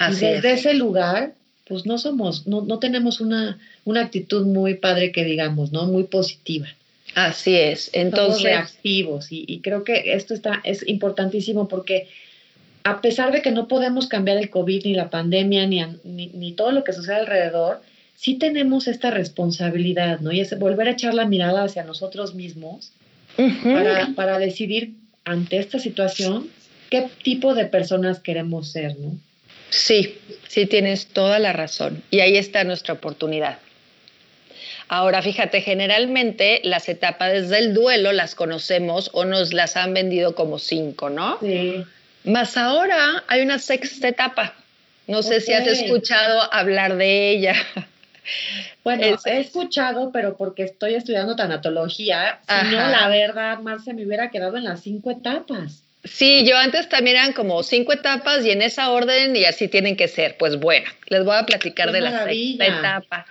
B: y desde ese lugar, pues no somos, no, no tenemos una, una actitud muy padre que digamos, ¿no? Muy positiva.
C: Así es. Entonces.
B: Somos reactivos y, y, creo que esto está, es importantísimo porque a pesar de que no podemos cambiar el COVID ni la pandemia ni, ni, todo lo que sucede alrededor, sí tenemos esta responsabilidad, ¿no? Y es volver a echar la mirada hacia nosotros mismos para, para decidir ante esta situación qué tipo de personas queremos ser, ¿no?
C: Sí, sí tienes toda la razón. Y ahí está nuestra oportunidad. Ahora, fíjate, generalmente las etapas del duelo las conocemos o nos las han vendido como cinco, ¿no?
B: Sí.
C: Más ahora hay una sexta etapa. No sé si has escuchado hablar de ella.
B: Bueno, he escuchado, pero porque estoy estudiando tanatología, si no, la verdad, Marce, me hubiera quedado en las cinco etapas.
C: Sí, yo antes también eran como cinco etapas y en esa orden y así tienen que ser. Pues bueno, les voy a platicar de la sexta etapa.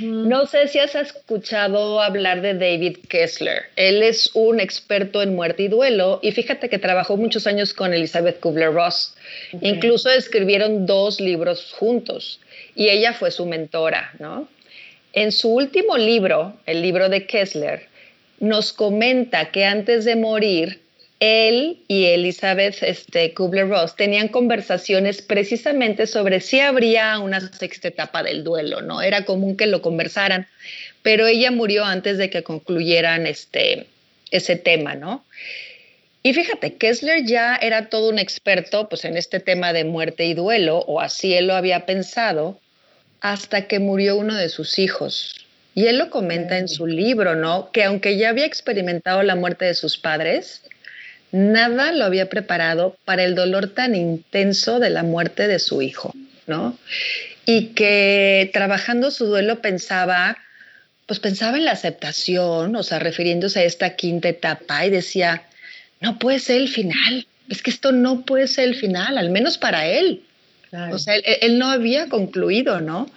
C: No sé si has escuchado hablar de David Kessler. Él es un experto en muerte y duelo y fíjate que trabajó muchos años con Elizabeth Kubler-Ross. Incluso escribieron dos libros juntos y ella fue su mentora, ¿no? En su último libro, el libro de Kessler, nos comenta que antes de morir él y Elizabeth este, Kubler-Ross tenían conversaciones precisamente sobre si habría una sexta etapa del duelo, ¿no? Era común que lo conversaran, pero ella murió antes de que concluyeran este, ese tema, ¿no? Y fíjate, Kessler ya era todo un experto pues, en este tema de muerte y duelo, o así él lo había pensado, hasta que murió uno de sus hijos. Y él lo comenta en su libro, ¿no? Que aunque ya había experimentado la muerte de sus padres, nada lo había preparado para el dolor tan intenso de la muerte de su hijo, ¿no? Y que trabajando su duelo pensaba, pues pensaba en la aceptación, o sea, refiriéndose a esta quinta etapa y decía, no puede ser el final, es que esto no puede ser el final, al menos para él. O sea, él, él, no había concluido, ¿no?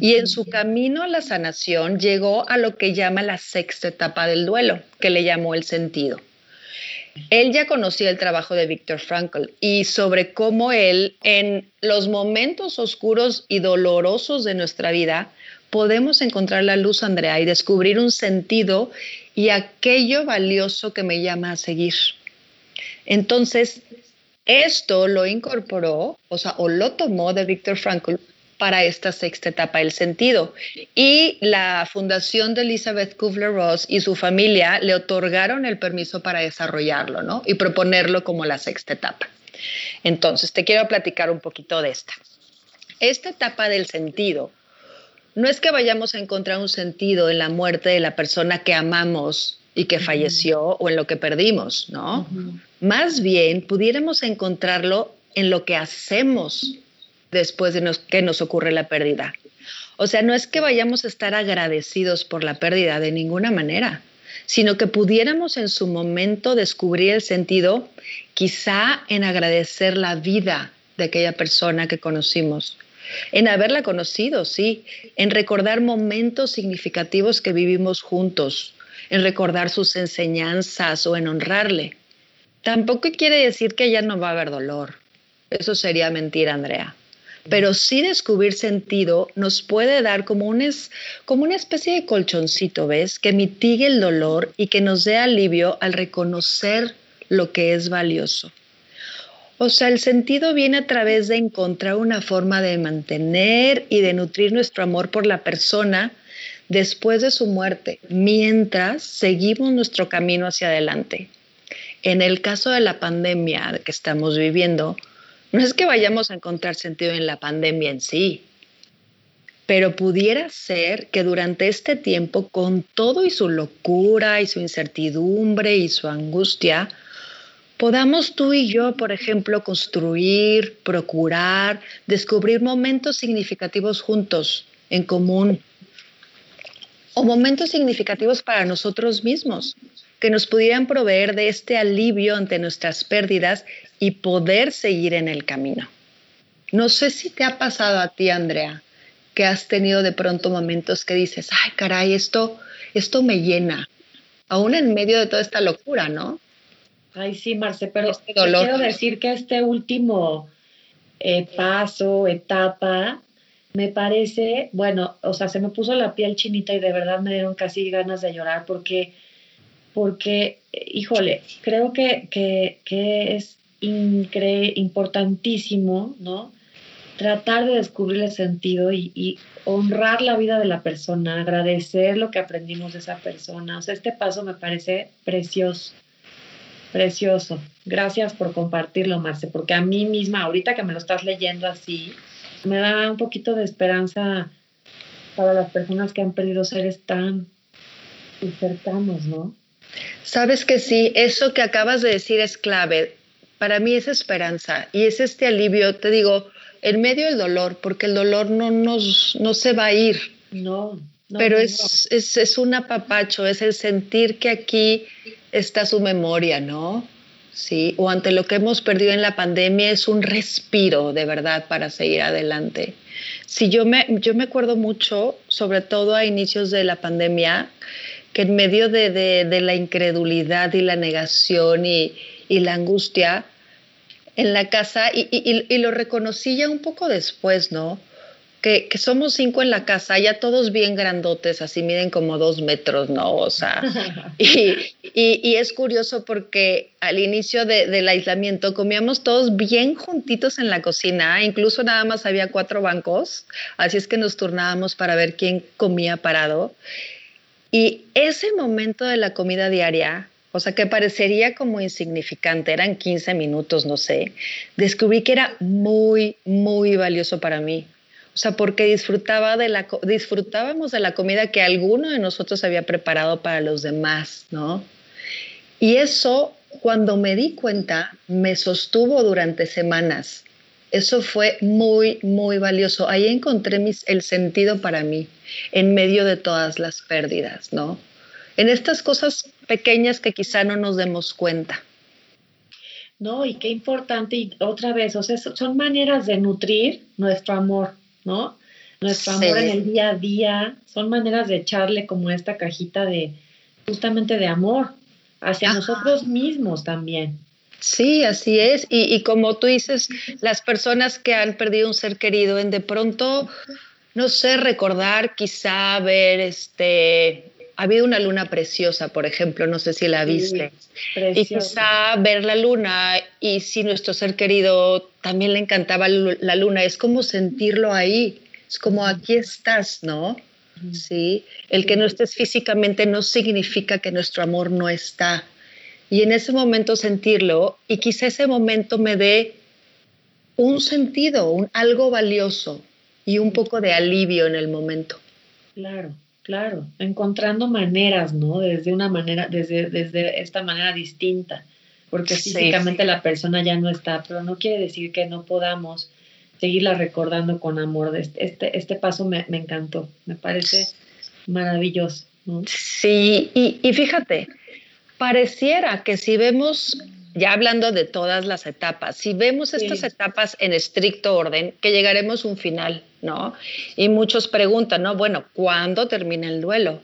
C: Y en su camino a la sanación llegó a lo que llama la sexta etapa del duelo, que le llamó el sentido. Él ya conocía el trabajo de Viktor Frankl y sobre cómo él, en los momentos oscuros y dolorosos de nuestra vida, podemos encontrar la luz, Andrea, y descubrir un sentido y aquello valioso que me llama a seguir. Entonces, esto lo incorporó, o sea, o lo tomó de Viktor Frankl para esta sexta etapa del sentido. Y la fundación de Elizabeth Kubler-Ross y su familia le otorgaron el permiso para desarrollarlo, ¿no? Y proponerlo como la sexta etapa. Entonces, te quiero platicar un poquito de esta. Esta etapa del sentido no es que vayamos a encontrar un sentido en la muerte de la persona que amamos y que falleció o en lo que perdimos, ¿no? Más bien pudiéramos encontrarlo en lo que hacemos después de que nos ocurre la pérdida. O sea, no es que vayamos a estar agradecidos por la pérdida de ninguna manera, sino que pudiéramos en su momento descubrir el sentido quizá en agradecer la vida de aquella persona que conocimos, en haberla conocido, sí, en recordar momentos significativos que vivimos juntos, en recordar sus enseñanzas o en honrarle. Tampoco quiere decir que ya no va a haber dolor. Eso sería mentira, Andrea pero sí descubrir sentido nos puede dar como, un como una especie de colchoncito, ¿ves? Que mitigue el dolor y que nos dé alivio al reconocer lo que es valioso. O sea, el sentido viene a través de encontrar una forma de mantener y de nutrir nuestro amor por la persona después de su muerte, mientras seguimos nuestro camino hacia adelante. En el caso de la pandemia que estamos viviendo, no es que vayamos a encontrar sentido en la pandemia en sí, pero pudiera ser que durante este tiempo, con todo y su locura y su incertidumbre y su angustia, podamos tú y yo, por ejemplo, construir, procurar, descubrir momentos significativos juntos, en común, o momentos significativos para nosotros mismos, que nos pudieran proveer de este alivio ante nuestras pérdidas y poder seguir en el camino. No sé si te ha pasado a ti, Andrea, que has tenido de pronto momentos que dices, ay, caray, esto, esto me llena, aún en medio de toda esta locura, ¿no?
B: Ay, sí, Marce, pero este quiero decir que este último eh, paso, etapa, me parece, bueno, o sea, se me puso la piel chinita y de verdad me dieron casi ganas de llorar porque, porque híjole, creo que, que, que es importantísimo, ¿no? Tratar de descubrir el sentido y, y, honrar la vida de la persona, agradecer lo que aprendimos de esa persona. O sea, este paso me parece precioso, precioso. Gracias por compartirlo, Marce, porque a mí misma, ahorita que me lo estás leyendo así, me da un poquito de esperanza para las personas que han perdido seres tan cercanos, ¿no?
C: Sabes que sí, eso que acabas de decir es clave. Para mí es esperanza y es este alivio, te digo, en medio del dolor, porque el dolor no, nos, no se va a ir.
B: No.
C: pero es, Es, es un apapacho, es el sentir que aquí está su memoria, ¿no? Sí, o ante lo que hemos perdido en la pandemia es un respiro de verdad para seguir adelante. Sí, yo me, yo me acuerdo mucho, sobre todo a inicios de la pandemia, que en medio de, la incredulidad y la negación y, la angustia en la casa, y, lo reconocí ya un poco después, ¿no? Que, somos cinco en la casa, ya todos bien grandotes, así miden como dos metros, ¿no? O sea, (laughs) y, es curioso porque al inicio del aislamiento comíamos todos bien juntitos en la cocina, incluso nada más había cuatro bancos, así es que nos turnábamos para ver quién comía parado. Y ese momento de la comida diaria, o sea, que parecería como insignificante, eran 15 minutos, no sé, descubrí que era muy, muy valioso para mí. O sea, porque disfrutaba de la, disfrutábamos de la comida que alguno de nosotros había preparado para los demás, ¿no? Y eso, cuando me di cuenta, me sostuvo durante semanas. Eso fue muy, muy valioso. Ahí encontré el sentido para mí, en medio de todas las pérdidas, ¿no? En estas cosas pequeñas que quizá no nos demos cuenta.
B: No, y qué importante, y otra vez, o sea, son maneras de nutrir nuestro amor, ¿no? Nuestro amor en el día a día, son maneras de echarle como esta cajita de, justamente de amor hacia nosotros mismos también.
C: Sí, así es. Y, como tú dices, las personas que han perdido un ser querido, en de pronto, no sé, recordar, quizá ver, este, ha habido una luna preciosa, por ejemplo, no sé si la viste. y quizá ver la luna y si nuestro ser querido también le encantaba la luna, es como sentirlo ahí, es como aquí estás, ¿no? Sí, el que no estés físicamente no significa que nuestro amor no está. Y en ese momento sentirlo y quizá ese momento me dé un sentido, un, algo valioso y un poco de alivio en el momento.
B: Claro, claro, encontrando maneras, ¿no? Desde una manera, desde, desde esta manera distinta, porque físicamente la persona ya no está, pero no quiere decir que no podamos seguirla recordando con amor. Este, este, este paso me, me, encantó, me parece maravilloso.
C: Sí, y, y fíjate, pareciera que si vemos, ya hablando de todas las etapas, si vemos estas etapas en estricto orden, que llegaremos a un final, ¿no? Y muchos preguntan, ¿no? Bueno, ¿cuándo termina el duelo?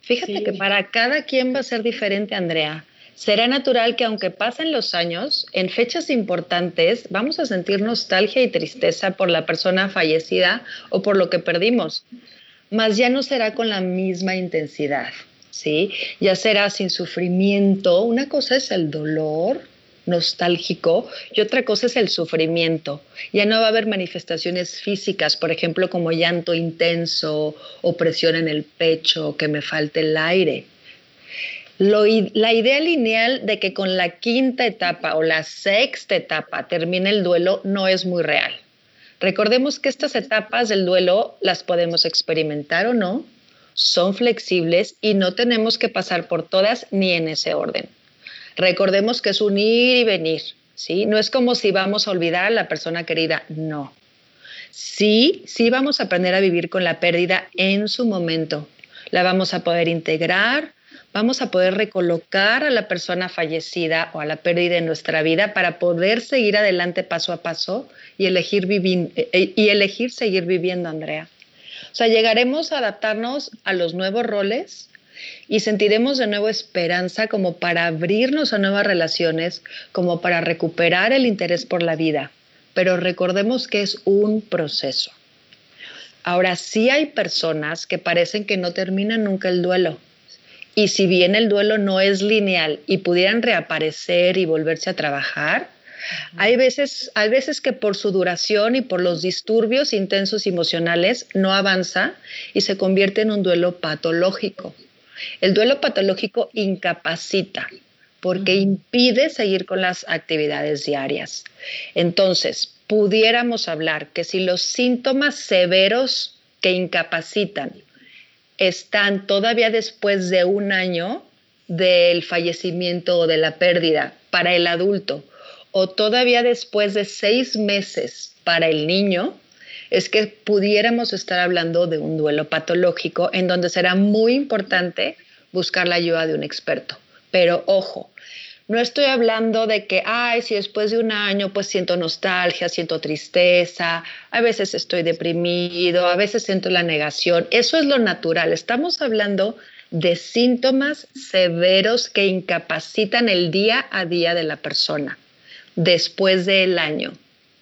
C: Fíjate que para cada quien va a ser diferente, Andrea. Será natural que aunque pasen los años, en fechas importantes vamos a sentir nostalgia y tristeza por la persona fallecida o por lo que perdimos, mas ya no será con la misma intensidad. ¿sí? Ya será sin sufrimiento. Una cosa es el dolor nostálgico y otra cosa es el sufrimiento. Ya no va a haber manifestaciones físicas, por ejemplo, como llanto intenso o presión en el pecho, que me falte el aire. la idea lineal de que con la quinta etapa o la sexta etapa termine el duelo no es muy real. Recordemos que estas etapas del duelo las podemos experimentar o no, son flexibles y no tenemos que pasar por todas ni en ese orden. Recordemos que es un ir y venir, ¿sí? No es como si vamos a olvidar a la persona querida, no. Sí, sí vamos a aprender a vivir con la pérdida en su momento. La vamos a poder integrar, vamos a poder recolocar a la persona fallecida o a la pérdida en nuestra vida para poder seguir adelante paso a paso y elegir, eh, y elegir seguir viviendo, Andrea. O sea, llegaremos a adaptarnos a los nuevos roles y sentiremos de nuevo esperanza como para abrirnos a nuevas relaciones, como para recuperar el interés por la vida. Pero recordemos que es un proceso. Ahora sí hay personas que parecen que no terminan nunca el duelo. Y si bien el duelo no es lineal y pudieran reaparecer y volverse a trabajar, Hay veces, hay veces que por su duración y por los disturbios intensos emocionales no avanza y se convierte en un duelo patológico. El duelo patológico incapacita porque impide seguir con las actividades diarias. Entonces, pudiéramos hablar que si los síntomas severos que incapacitan están todavía después de un año del fallecimiento o de la pérdida para el adulto o todavía después de seis meses para el niño, es que pudiéramos estar hablando de un duelo patológico en donde será muy importante buscar la ayuda de un experto. Pero ojo, no estoy hablando de que, ay, si después de un año pues siento nostalgia, siento tristeza, a veces estoy deprimido, a veces siento la negación. Eso es lo natural. Estamos hablando de síntomas severos que incapacitan el día a día de la persona después del año,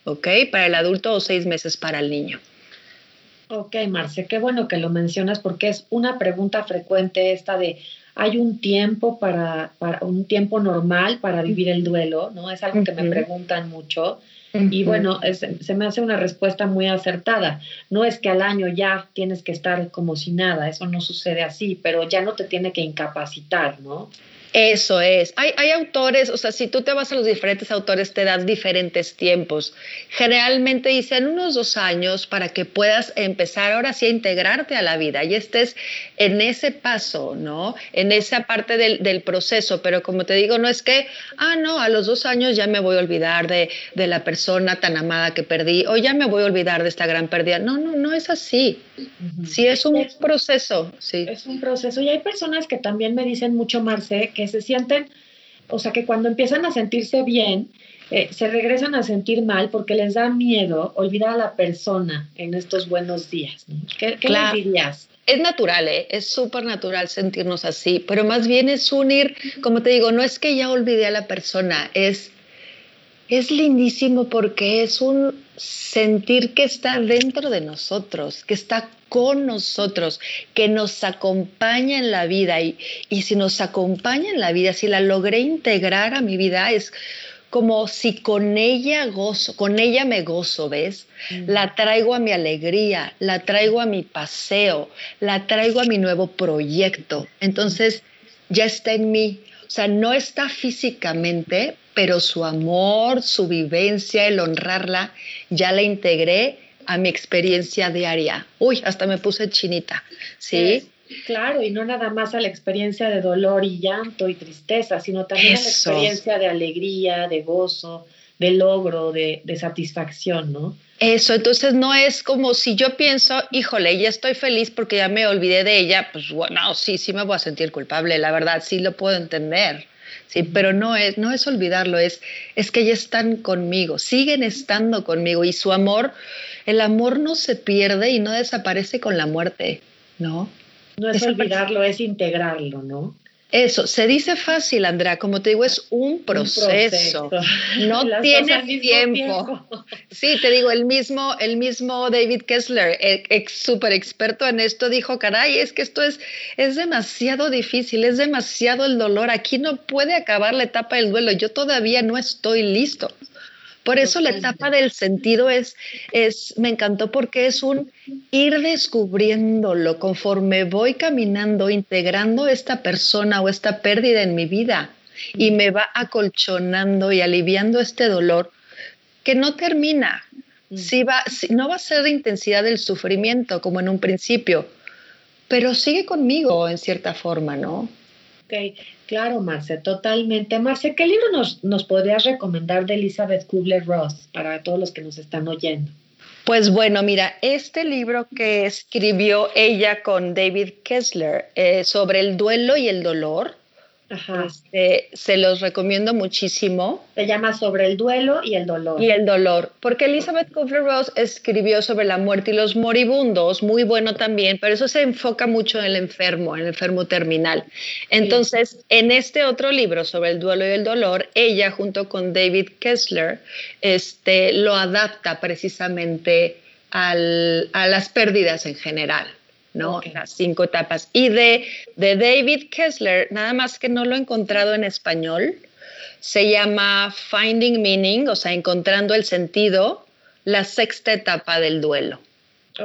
C: ¿ok? Para el adulto o seis meses para el niño.
B: Ok, Marce, qué bueno que lo mencionas porque es una pregunta frecuente esta de, hay un tiempo para, un tiempo normal para vivir el duelo, ¿no? Es algo que me preguntan mucho. Y bueno, se me hace una respuesta muy acertada. No es que al año ya tienes que estar como si nada, eso no sucede así, pero ya no te tiene que incapacitar, ¿no?
C: Eso es. Hay, autores, o sea, si tú te vas a los diferentes autores, te dan diferentes tiempos. Generalmente dicen unos dos años para que puedas empezar ahora sí a integrarte a la vida y estés en ese paso, ¿no? En esa parte del, del proceso. Pero como te digo, no es que, ah, no, a los dos años ya me voy a olvidar de, de la persona tan amada que perdí o ya me voy a olvidar de esta gran pérdida. No, no, no es así. Sí, es un proceso. Sí.
B: Es un proceso. Y hay personas que también me dicen mucho, Marce, que se sienten, o sea, que cuando empiezan a sentirse bien, eh, se regresan a sentir mal porque les da miedo olvidar a la persona en estos buenos días. ¿Qué, qué les dirías?
C: Es natural, ¿eh? es súper natural sentirnos así, pero más bien es unir, como te digo, no es que ya olvide a la persona, es, es lindísimo porque es un sentir que está dentro de nosotros, que está con nosotros, que nos acompaña en la vida. Y, y si nos acompaña en la vida, si la logré integrar a mi vida, es como si con ella gozo, con ella me gozo, ¿ves? La traigo a mi alegría, la traigo a mi paseo, la traigo a mi nuevo proyecto. Entonces, ya está en mí. O sea, no está físicamente, pero su amor, su vivencia, el honrarla, ya la integré a mi experiencia diaria. Uy, hasta me puse chinita, ¿sí?
B: claro, y no nada más a la experiencia de dolor y llanto y tristeza, sino también a la experiencia de alegría, de gozo, de logro, de, de satisfacción, ¿no?
C: Eso, entonces no es como si yo pienso, híjole, ya estoy feliz porque ya me olvidé de ella, pues bueno, sí, sí me voy a sentir culpable, la verdad, sí lo puedo entender. Sí, pero no es, no es olvidarlo, es, es que ya están conmigo, siguen estando conmigo y su amor, el amor no se pierde y no desaparece con la muerte, ¿no?
B: No es olvidarlo, es integrarlo, ¿no?
C: Eso, se dice fácil, Andrea, como te digo, es un proceso. No (laughs) tiene tiempo. Sí, te digo, el mismo, el mismo David Kessler, e, ex, súper experto en esto, dijo, caray, es que esto es, es demasiado difícil, es demasiado el dolor, aquí no puede acabar la etapa del duelo, yo todavía no estoy listo. Por eso la etapa del sentido es, es, me encantó porque es un ir descubriéndolo conforme voy caminando, integrando esta persona o esta pérdida en mi vida y me va acolchonando y aliviando este dolor que no termina. Sí va, no va a ser de intensidad del sufrimiento como en un principio, pero sigue conmigo en cierta forma, ¿no?
B: Ok, claro, Marce, totalmente. Marce, ¿qué libro nos, podrías recomendar de Elizabeth Kubler-Ross para todos los que nos están oyendo?
C: Pues bueno, mira, este libro que escribió ella con David Kessler eh, sobre el duelo y el dolor, este, se los recomiendo muchísimo.
B: Se llama Sobre el duelo y el dolor.
C: Y el dolor, porque Elizabeth Kubler-Ross escribió sobre la muerte y los moribundos, muy bueno también, pero eso se enfoca mucho en el enfermo, en el enfermo terminal. Entonces, en este otro libro sobre el duelo y el dolor, ella junto con David Kessler este, lo adapta precisamente a las pérdidas en general. ¿No? Las cinco etapas. Y de, de David Kessler, nada más que no lo he encontrado en español, se llama Finding Meaning, o sea, encontrando el sentido, la sexta etapa del duelo.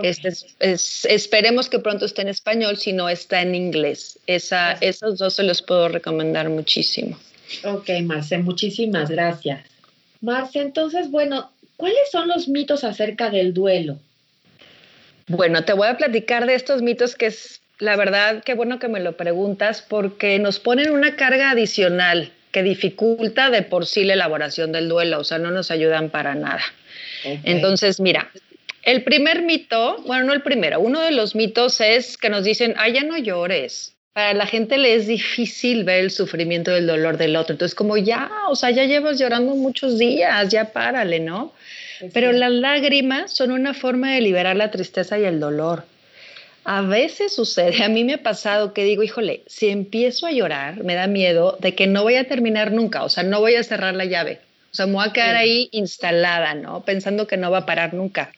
C: Este esperemos que pronto esté en español, si no está en inglés. Esa, esos dos se los puedo recomendar muchísimo.
B: Ok, Marce, muchísimas gracias. Marce, entonces, bueno, ¿cuáles son los mitos acerca del duelo?
C: Bueno, te voy a platicar de estos mitos que es, la verdad, qué bueno que me lo preguntas, porque nos ponen una carga adicional que dificulta de por sí la elaboración del duelo, o sea, no nos ayudan para nada. Entonces, mira, el primer mito, bueno, no el primero, uno de los mitos es que nos dicen, ay, ya no llores. Para la gente le es difícil ver el sufrimiento del dolor del otro. Entonces, como ya, o sea, ya llevas llorando muchos días, ya párale, ¿no? Pero las lágrimas son una forma de liberar la tristeza y el dolor. A veces sucede, (laughs) a mí me ha pasado que digo, híjole, si empiezo a llorar, me da miedo de que no voy a terminar nunca, o sea, no voy a cerrar la llave. O sea, me voy a quedar ahí instalada, ¿no? Pensando que no va a parar nunca.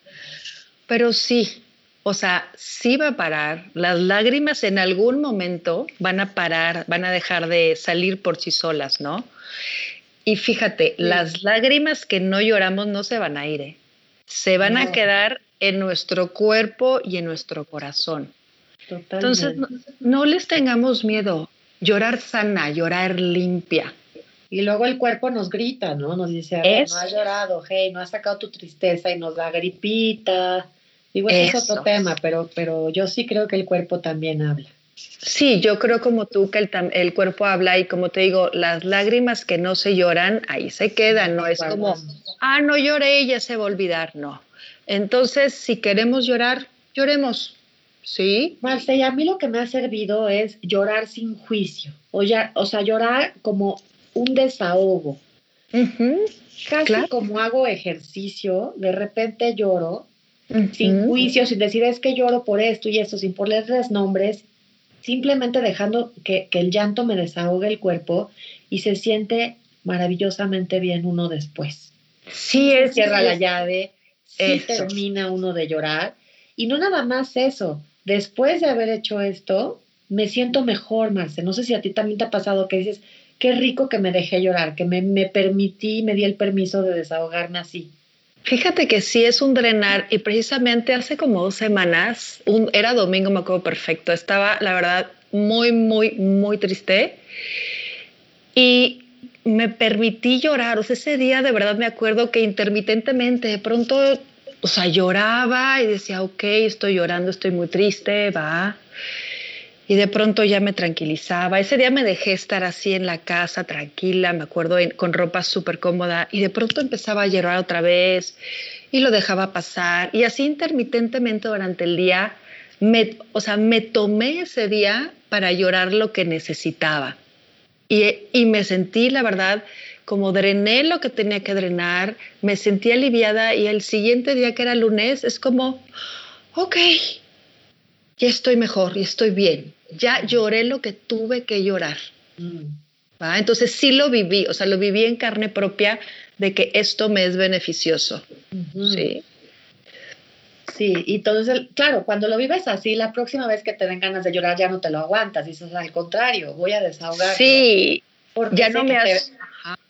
C: Pero sí, o sea, sí va a parar. Las lágrimas en algún momento van a parar, van a dejar de salir por sí solas, ¿no? Y fíjate, las lágrimas que no lloramos no se van a ir, ¿eh? se van a quedar en nuestro cuerpo y en nuestro corazón. Entonces, no, les tengamos miedo. Llorar sana, llorar limpia.
B: Y luego el cuerpo nos grita, ¿no? Nos dice, no has llorado, hey, no has sacado tu tristeza y nos da gripita. Digo, ese es otro tema, pero, pero yo sí creo que el cuerpo también habla.
C: Sí, yo creo como tú que el, el, cuerpo habla y como te digo, las lágrimas que no se lloran, ahí se quedan, no es como, ah, no lloré y ya se va a olvidar, no. Entonces, si queremos llorar, lloremos, ¿sí?
B: Marce, y a mí lo que me ha servido es llorar sin juicio, o, ya, o sea, llorar como un desahogo. Casi como hago ejercicio, de repente lloro sin juicio, sin decir es que lloro por esto y esto, sin ponerles nombres, simplemente dejando que, el llanto me desahogue el cuerpo y se siente maravillosamente bien uno después.
C: Sí, es.
B: Cierra la llave, sí termina uno de llorar. Y no nada más eso, después de haber hecho esto, me siento mejor, Marce. No sé si a ti también te ha pasado que dices, qué rico que me dejé llorar, que me, me permití, me di el permiso de desahogarme así.
C: Fíjate que sí es un drenar y precisamente hace como dos semanas, era domingo, me acuerdo perfecto, estaba la verdad muy, muy, muy triste y me permití llorar, o sea, ese día de verdad me acuerdo que intermitentemente de pronto, o sea, lloraba y decía, ok, estoy llorando, estoy muy triste, va y de pronto ya me tranquilizaba. Ese día me dejé estar así en la casa, tranquila, me acuerdo, con ropa súper cómoda, y de pronto empezaba a llorar otra vez y lo dejaba pasar. Y así intermitentemente durante el día, me, o sea, me tomé ese día para llorar lo que necesitaba. Y, y me sentí, la verdad, como drené lo que tenía que drenar, me sentí aliviada y el siguiente día que era lunes es como, ok, ya estoy mejor y estoy bien ya lloré lo que tuve que llorar. Mm. Entonces sí lo viví, o sea, lo viví en carne propia de que esto me es beneficioso. Sí.
B: Sí, y entonces, claro, cuando lo vives así, la próxima vez que te den ganas de llorar ya no te lo aguantas, dices al contrario, voy a desahogar.
C: Sí,
B: porque ya no me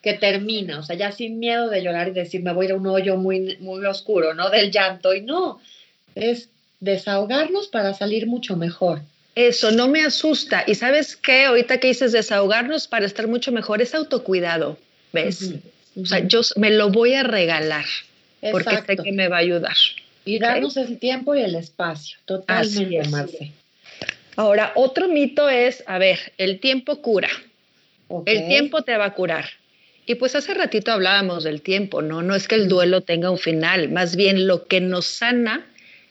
B: que termina, o sea, ya sin miedo de llorar y decir me voy a ir a un hoyo muy, muy oscuro, ¿no? Del llanto, y no, es desahogarnos para salir mucho mejor.
C: Eso no me asusta. Y sabes qué, ahorita que dices desahogarnos para estar mucho mejor, es autocuidado, ¿ves? O sea, yo me lo voy a regalar porque sé que me va a ayudar.
B: Y darnos el tiempo y el espacio, totalmente, Marce.
C: Ahora, otro mito es, a ver, el tiempo cura. El tiempo te va a curar. Y pues hace ratito hablábamos del tiempo, ¿no? No es que el duelo tenga un final, más bien lo que nos sana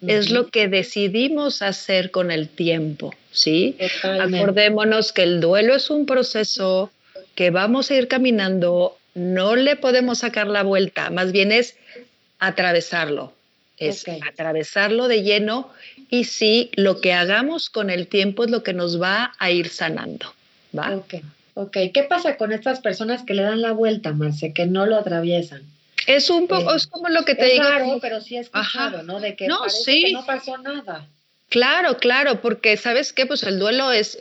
C: es lo que decidimos hacer con el tiempo, ¿sí? Acordémonos que el duelo es un proceso que vamos a ir caminando, no le podemos sacar la vuelta, más bien es atravesarlo, es atravesarlo de lleno y sí, lo que hagamos con el tiempo es lo que nos va a ir sanando, ¿va?
B: Ok, ok. ¿Qué pasa con estas personas que le dan la vuelta, Marce, que no lo atraviesan?
C: Es un poco, es como lo que te digo.
B: Claro, pero sí he escuchado, ¿no? De que, no, que no pasó nada.
C: Claro, claro, porque sabes qué, pues el duelo es,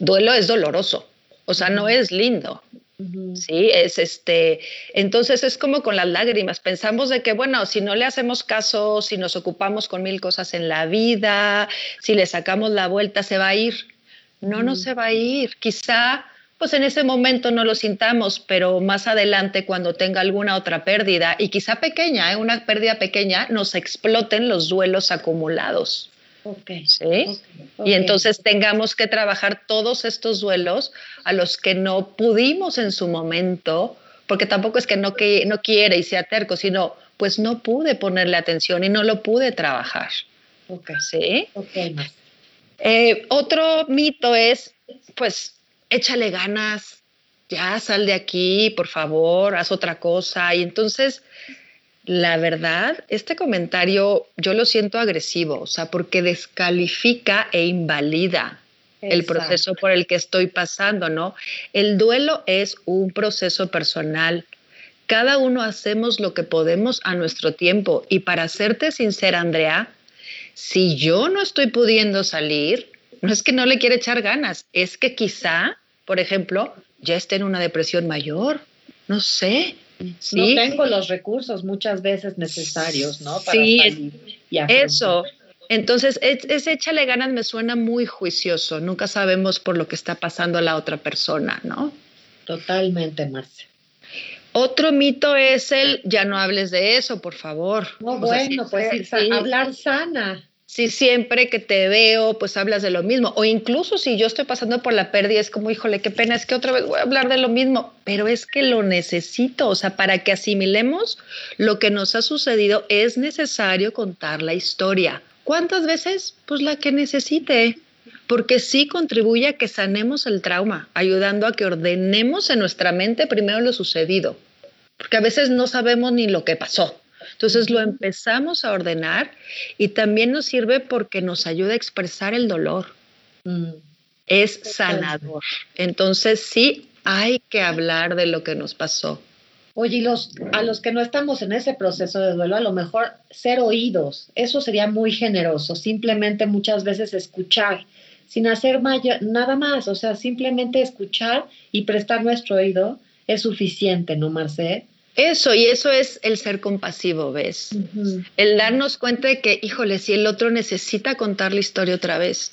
C: duelo es doloroso, o sea, no es lindo, Sí, es este, entonces es como con las lágrimas, pensamos de que, bueno, si no le hacemos caso, si nos ocupamos con mil cosas en la vida, si le sacamos la vuelta, se va a ir. No, no se va a ir. Quizá, pues en ese momento no lo sintamos, pero más adelante, cuando tenga alguna otra pérdida, y quizá pequeña, ¿eh? una pérdida pequeña, nos exploten los duelos acumulados.
B: Okay.
C: ¿Sí? Y entonces tengamos que trabajar todos estos duelos a los que no pudimos en su momento, porque tampoco es que no, que, no quiere y sea terco, sino pues no pude ponerle atención y no lo pude trabajar. ¿Sí? Eh, otro mito es, pues, échale ganas, ya sal de aquí, por favor, haz otra cosa. Y entonces la verdad, este comentario yo lo siento agresivo, o sea, porque descalifica e invalida el proceso por el que estoy pasando, ¿no? El duelo es un proceso personal. Cada uno hacemos lo que podemos a nuestro tiempo. Y para serte sincera, Andrea, si yo no estoy pudiendo salir, no es que no le quiera echar ganas, es que quizá, por ejemplo, ya esté en una depresión mayor, no sé,
B: no tengo los recursos muchas veces necesarios, ¿no?
C: Para sí, salir eso. Entonces, ese échale ganas me suena muy juicioso. Nunca sabemos por lo que está pasando a la otra persona, ¿no?
B: Totalmente, Marce.
C: Otro mito es el ya no hables de eso, por favor.
B: No, bueno, pues hablar sana
C: si siempre que te veo, pues hablas de lo mismo. O incluso si yo estoy pasando por la pérdida, es como, híjole, qué pena, es que otra vez voy a hablar de lo mismo, pero es que lo necesito. O sea, para que asimilemos lo que nos ha sucedido, es necesario contar la historia. ¿Cuántas veces? Pues la que necesite. Porque sí contribuye a que sanemos el trauma, ayudando a que ordenemos en nuestra mente primero lo sucedido. Porque a veces no sabemos ni lo que pasó. Entonces lo empezamos a ordenar y también nos sirve porque nos ayuda a expresar el dolor. Mm. Es sanador. Entonces sí hay que hablar de lo que nos pasó.
B: Oye, y los, a los que no estamos en ese proceso de duelo, a lo mejor ser oídos, eso sería muy generoso, simplemente muchas veces escuchar, sin hacer nada más, o sea, simplemente escuchar y prestar nuestro oído es suficiente, ¿no, Marcé?
C: Eso, y eso es el ser compasivo, ¿ves? El darnos cuenta de que, híjole, si el otro necesita contar la historia otra vez,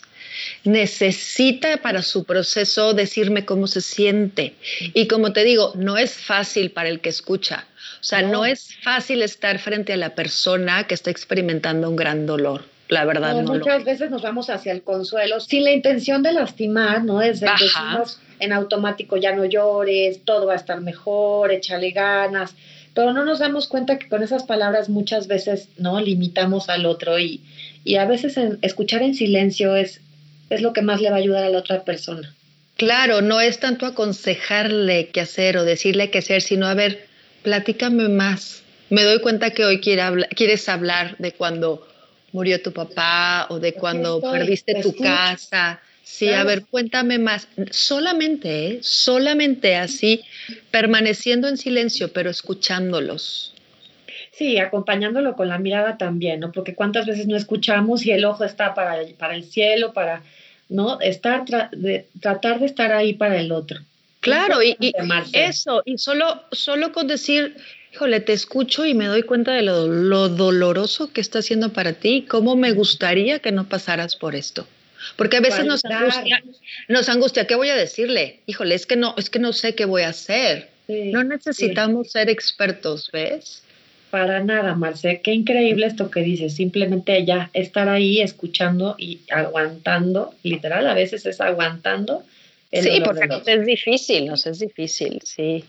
C: necesita para su proceso decirme cómo se siente. Y como te digo, no es fácil para el que escucha. O sea, no, es fácil estar frente a la persona que está experimentando un gran dolor. La verdad, no.
B: muchas veces nos vamos hacia el consuelo sin la intención de lastimar, ¿no? Es decimos en automático ya no llores, todo va a estar mejor, échale ganas, pero no nos damos cuenta que con esas palabras muchas veces no limitamos al otro y, y a veces escuchar en silencio es, es lo que más le va a ayudar a la otra persona.
C: Claro, no es tanto aconsejarle qué hacer o decirle qué hacer, sino a ver, platícame más. Me doy cuenta que hoy quieres hablar de cuando murió tu papá o de cuando perdiste tu casa. Sí, a ver, cuéntame más. Solamente, ¿eh? solamente así, permaneciendo en silencio, pero escuchándolos.
B: Sí, acompañándolo con la mirada también, ¿no? Porque cuántas veces no escuchamos y el ojo está para, para el cielo, para, ¿no? Estar, de, tratar de estar ahí para el otro.
C: Claro, y, y, eso, y solo, solo con decir, híjole, te escucho y me doy cuenta de lo, lo doloroso que está haciendo para ti, cómo me gustaría que no pasaras por esto. Porque a veces nos angustia, nos angustia, ¿qué voy a decirle? Híjole, es que no, es que no sé qué voy a hacer. no necesitamos ser expertos, ¿ves?
B: Para nada, Marce, qué increíble esto que dices, simplemente ya estar ahí escuchando y aguantando, literal, a veces es aguantando.
C: sí, porque es difícil, nos es difícil, sí.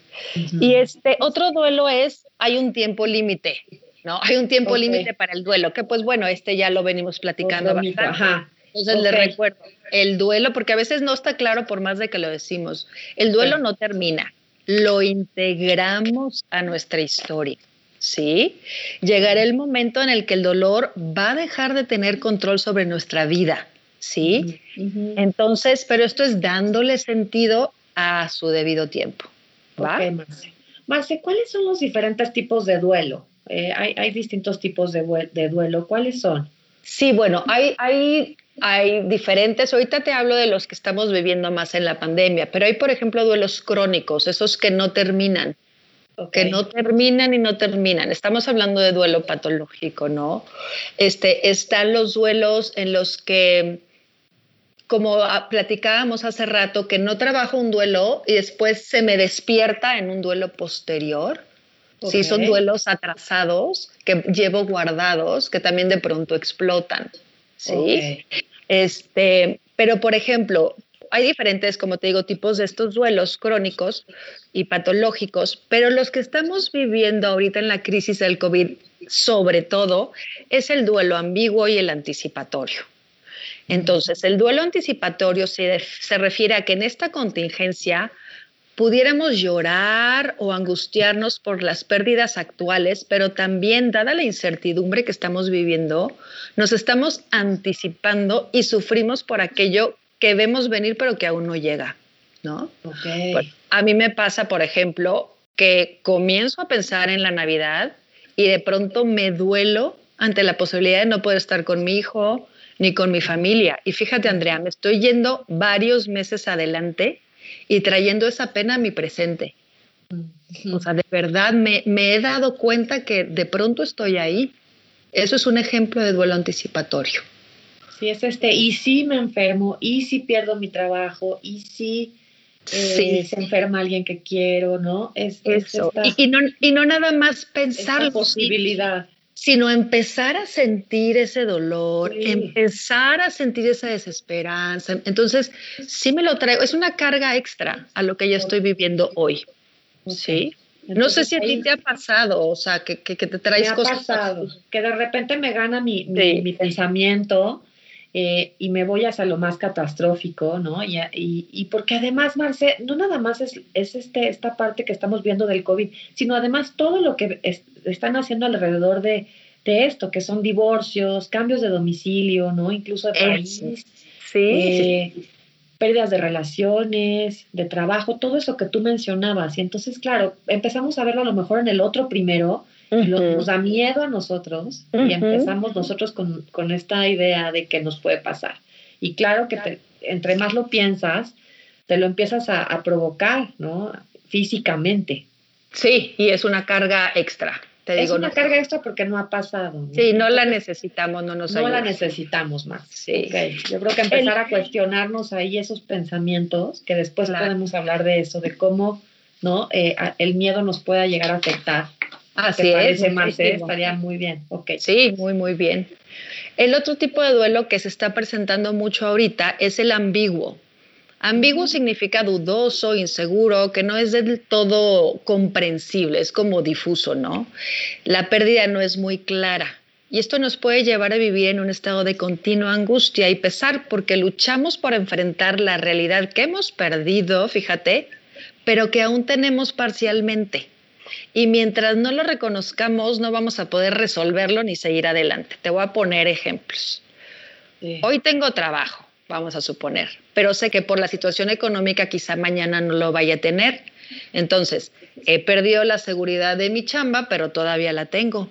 C: Y este otro duelo es, hay un tiempo límite, ¿no? Hay un tiempo límite para el duelo, que pues bueno, este ya lo venimos platicando bastante. Ajá. Entonces le recuerdo, el duelo, porque a veces no está claro por más de que lo decimos, el duelo no termina, lo integramos a nuestra historia. ¿Sí? Llegará el momento en el que el dolor va a dejar de tener control sobre nuestra vida. ¿Sí? Entonces, pero esto es dándole sentido a su debido tiempo. ¿va?
B: Marce. ¿cuáles son los diferentes tipos de duelo? Eh, hay, distintos tipos de, de, duelo. ¿Cuáles son?
C: Sí, bueno, hay, hay hay diferentes, ahorita te hablo de los que estamos viviendo más en la pandemia, pero hay, por ejemplo, duelos crónicos, esos que no terminan, que no terminan y no terminan. Estamos hablando de duelo patológico, ¿no? Este, están los duelos en los que, como platicábamos hace rato, que no trabajo un duelo y después se me despierta en un duelo posterior. Sí, son duelos atrasados que llevo guardados, que también de pronto explotan. ¿sí? Este, pero, por ejemplo, hay diferentes, como te digo, tipos de estos duelos crónicos y patológicos, pero los que estamos viviendo ahorita en la crisis del COVID, sobre todo, es el duelo ambiguo y el anticipatorio. Entonces, el duelo anticipatorio se, se refiere a que en esta contingencia pudiéramos llorar o angustiarnos por las pérdidas actuales, pero también, dada la incertidumbre que estamos viviendo, nos estamos anticipando y sufrimos por aquello que vemos venir, pero que aún no llega, ¿no? a mí me pasa, por ejemplo, que comienzo a pensar en la Navidad y de pronto me duelo ante la posibilidad de no poder estar con mi hijo ni con mi familia. Y fíjate, Andrea, me estoy yendo varios meses adelante y trayendo esa pena a mi presente. O sea, de verdad me, he dado cuenta que de pronto estoy ahí. Eso es un ejemplo de duelo anticipatorio.
B: Sí, es este, y si me enfermo, y si pierdo mi trabajo, y si eh, se enferma alguien que quiero, ¿no?
C: Es, Eso. y, no, y no nada más pensar
B: la posibilidad
C: sino empezar a sentir ese dolor, empezar a sentir esa desesperanza. Entonces, sí me lo traigo, es una carga extra a lo que yo estoy viviendo hoy. ¿Sí? no sé si a ti te ha pasado, o sea, que, que, te traes
B: me
C: cosas.
B: Pasado, que de repente me gana mi, mi, pensamiento eh, y me voy hacia lo más catastrófico, ¿no? Y, y, porque además, Marce, no nada más es, es, este, esta parte que estamos viendo del COVID, sino además todo lo que están haciendo alrededor de, de, esto, que son divorcios, cambios de domicilio, ¿no? Incluso de país.
C: Sí.
B: Eh, pérdidas de relaciones, de trabajo, todo eso que tú mencionabas. Y entonces, claro, empezamos a verlo a lo mejor en el otro primero, nos da miedo a nosotros y empezamos nosotros con, con, esta idea de que nos puede pasar. Y claro que entre más lo piensas, te lo empiezas a, a provocar, ¿no? Físicamente.
C: Sí, y es una carga extra. Te
B: es una carga extra porque no ha pasado.
C: Sí, no la necesitamos, no nos
B: No la necesitamos más. Sí. Yo creo que empezar a cuestionarnos ahí esos pensamientos, que después podemos hablar de eso, de cómo ¿no? Eh, el miedo nos pueda llegar a afectar.
C: Así es.
B: Marce, estaría muy bien. Okay.
C: Sí, muy, muy bien. El otro tipo de duelo que se está presentando mucho ahorita es el ambiguo. Ambiguo significa dudoso, inseguro, que no es del todo comprensible, es como difuso, ¿no? La pérdida no es muy clara. Y esto nos puede llevar a vivir en un estado de continua angustia y pesar porque luchamos por enfrentar la realidad que hemos perdido, fíjate, pero que aún tenemos parcialmente. Y mientras no lo reconozcamos, no vamos a poder resolverlo ni seguir adelante. Te voy a poner ejemplos. Hoy tengo trabajo vamos a suponer, pero sé que por la situación económica quizá mañana no lo vaya a tener. Entonces, he perdido la seguridad de mi chamba, pero todavía la tengo.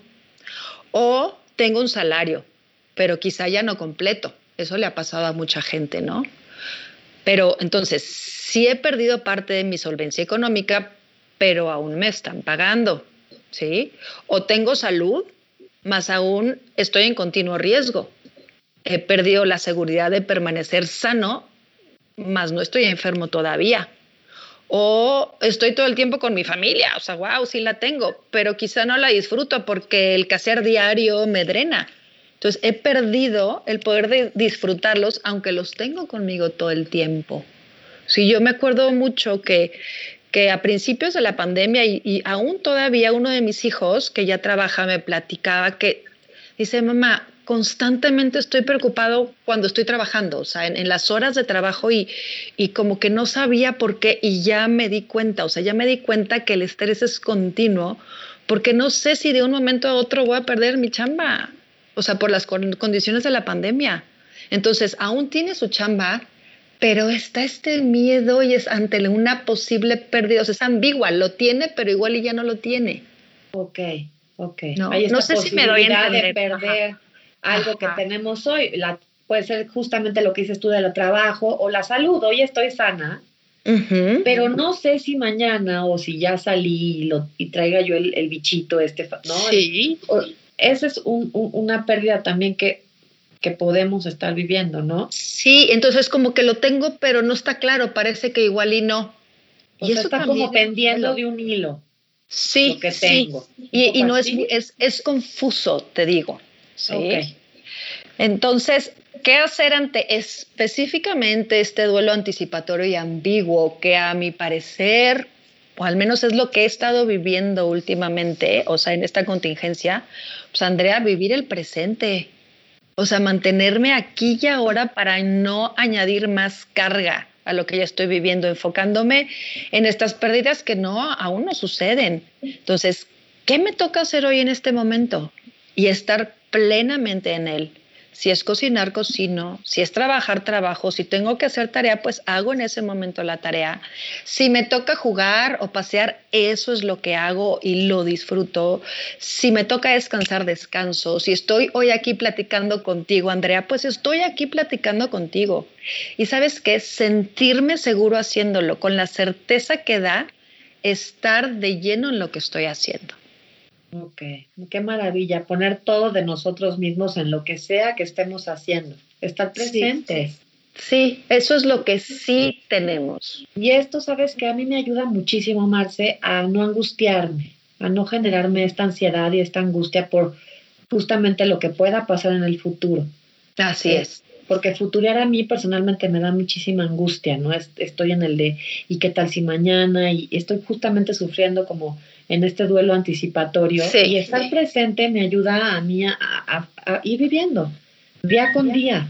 C: O tengo un salario, pero quizá ya no completo. Eso le ha pasado a mucha gente, ¿no? Pero entonces, sí he perdido parte de mi solvencia económica, pero aún me están pagando, ¿sí? O tengo salud, más aún estoy en continuo riesgo he perdido la seguridad de permanecer sano, más no estoy enfermo todavía. O estoy todo el tiempo con mi familia, o sea, wow, sí la tengo, pero quizá no la disfruto porque el quehacer diario me drena. Entonces he perdido el poder de disfrutarlos, aunque los tengo conmigo todo el tiempo. Sí, yo me acuerdo mucho que, que a principios de la pandemia y, y aún todavía uno de mis hijos que ya trabaja me platicaba que dice, mamá, constantemente estoy preocupado cuando estoy trabajando, o sea, en, las horas de trabajo y, y, como que no sabía por qué y ya me di cuenta, o sea, ya me di cuenta que el estrés es continuo porque no sé si de un momento a otro voy a perder mi chamba, o sea, por las condiciones de la pandemia. Entonces, aún tiene su chamba, pero está este miedo y es ante una posible pérdida, o sea, es ambigua, lo tiene, pero igual y ya no lo tiene.
B: Ok, ok.
C: No, no sé si me doy a entender.
B: De perder algo que tenemos hoy. La puede ser justamente lo que dices tú del trabajo o la salud. Hoy estoy sana, pero no sé si mañana o si ya salí y, lo, y traiga yo el, bichito este, ¿no?
C: Sí.
B: esa es una pérdida también que, que podemos estar viviendo, ¿no?
C: Sí, entonces como que lo tengo, pero no está claro, parece que igual y no.
B: y eso está como pendiendo de un hilo.
C: Sí, que tengo. Y, no es, es, es, confuso, te digo. ¿Sí? Entonces, ¿qué hacer ante específicamente este duelo anticipatorio y ambiguo que a mi parecer, o al menos es lo que he estado viviendo últimamente, o sea, en esta contingencia, pues Andrea, vivir el presente, o sea, mantenerme aquí y ahora para no añadir más carga a lo que ya estoy viviendo, enfocándome en estas pérdidas que no aún no suceden. Entonces, ¿qué me toca hacer hoy en este momento? Y estar plenamente en él. Si es cocinar, cocino. Si es trabajar, trabajo. Si tengo que hacer tarea, pues hago en ese momento la tarea. Si me toca jugar o pasear, eso es lo que hago y lo disfruto. Si me toca descansar, descanso. Si estoy hoy aquí platicando contigo, Andrea, pues estoy aquí platicando contigo. Y sabes qué? Sentirme seguro haciéndolo, con la certeza que da estar de lleno en lo que estoy haciendo.
B: Ok, qué maravilla, poner todo de nosotros mismos en lo que sea que estemos haciendo, estar presentes.
C: Sí, eso es lo que sí tenemos.
B: Y esto, sabes que a mí me ayuda muchísimo, Marce, a no angustiarme, a no generarme esta ansiedad y esta angustia por justamente lo que pueda pasar en el futuro.
C: Así eh, es.
B: Porque futurear a mí personalmente me da muchísima angustia, ¿no? Estoy en el de, ¿y qué tal si mañana? Y estoy justamente sufriendo como en este duelo anticipatorio y estar presente me ayuda a mí a, ir viviendo día con día.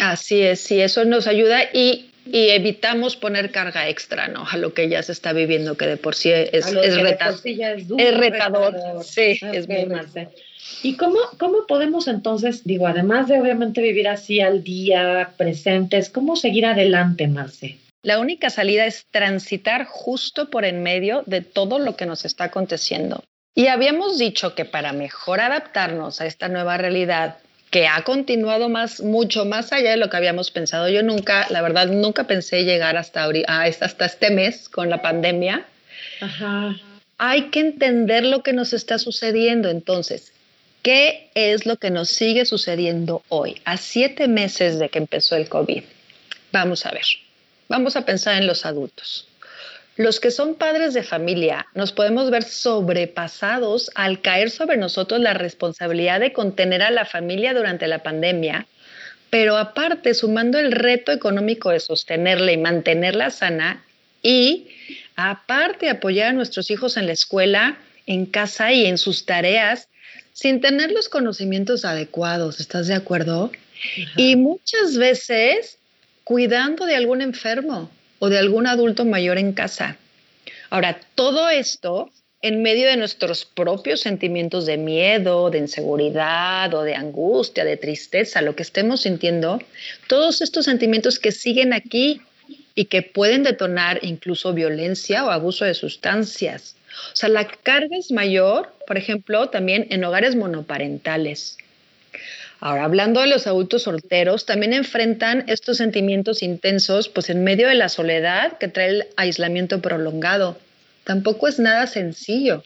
C: Así es, sí, eso nos ayuda y, evitamos poner carga extra, ¿no? A lo que ya se está viviendo, que de por sí es, es, es, retador. Sí, es muy
B: ¿Y cómo, cómo podemos entonces, digo, además de obviamente vivir así al día, presentes, cómo seguir adelante, Marce?
C: La única salida es transitar justo por en medio de todo lo que nos está aconteciendo. Y habíamos dicho que para mejor adaptarnos a esta nueva realidad que ha continuado más, mucho más allá de lo que habíamos pensado. Yo nunca, la verdad, nunca pensé llegar hasta, hasta este mes con la pandemia. Hay que entender lo que nos está sucediendo. Entonces, ¿qué es lo que nos sigue sucediendo hoy, a siete meses de que empezó el COVID? Vamos a ver. Vamos a pensar en los adultos. Los que son padres de familia nos podemos ver sobrepasados al caer sobre nosotros la responsabilidad de contener a la familia durante la pandemia, pero aparte sumando el reto económico de sostenerla y mantenerla sana y aparte apoyar a nuestros hijos en la escuela, en casa y en sus tareas sin tener los conocimientos adecuados, ¿estás de acuerdo? Y muchas veces cuidando de algún enfermo o de algún adulto mayor en casa. Ahora, todo esto en medio de nuestros propios sentimientos de miedo, de inseguridad o de angustia, de tristeza, lo que estemos sintiendo, todos estos sentimientos que siguen aquí y que pueden detonar incluso violencia o abuso de sustancias. O sea, la carga es mayor, por ejemplo, también en hogares monoparentales. Ahora, hablando de los adultos solteros, también enfrentan estos sentimientos intensos, pues en medio de la soledad que trae el aislamiento prolongado. Tampoco es nada sencillo,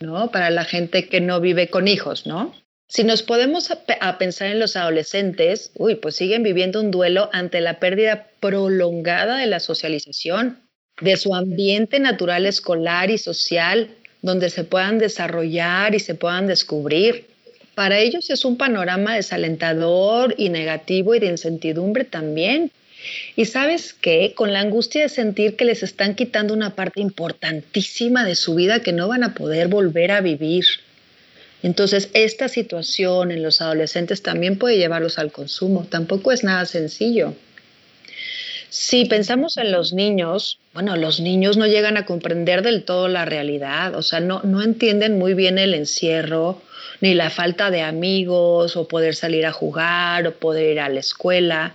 C: ¿no? Para la gente que no vive con hijos, ¿no? Si nos podemos a, pensar en los adolescentes, uy, pues siguen viviendo un duelo ante la pérdida prolongada de la socialización, de su ambiente natural escolar y social, donde se puedan desarrollar y se puedan descubrir para ellos es un panorama desalentador y negativo y de incertidumbre también. Y sabes qué, con la angustia de sentir que les están quitando una parte importantísima de su vida que no van a poder volver a vivir. Entonces, esta situación en los adolescentes también puede llevarlos al consumo. Tampoco es nada sencillo. Si pensamos en los niños, bueno, los niños no llegan a comprender del todo la realidad, o sea, no, no entienden muy bien el encierro, ni la falta de amigos o poder salir a jugar o poder ir a la escuela.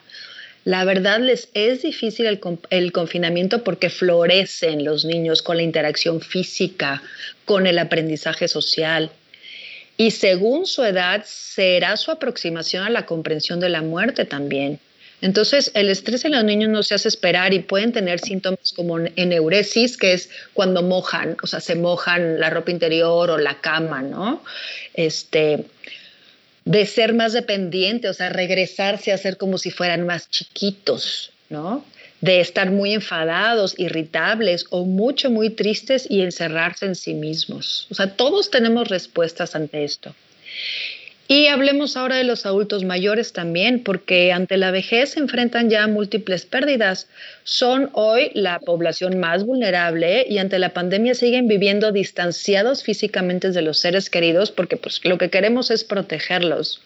C: La verdad les es difícil el, confinamiento porque florecen los niños con la interacción física, con el aprendizaje social. Y según su edad, será su aproximación a la comprensión de la muerte también. Entonces, el estrés en los niños no se hace esperar y pueden tener síntomas como eneuresis, que es cuando mojan, o sea, se mojan la ropa interior o la cama, ¿no? Este, de ser más dependiente, o sea, regresarse a ser como si fueran más chiquitos, ¿no? De estar muy enfadados, irritables o mucho, muy tristes y encerrarse en sí mismos. O sea, todos tenemos respuestas ante esto. Y hablemos ahora de los adultos mayores también, porque ante la vejez se enfrentan ya múltiples pérdidas. Son hoy la población más vulnerable y ante la pandemia siguen viviendo distanciados físicamente de los seres queridos porque pues, lo que queremos es protegerlos.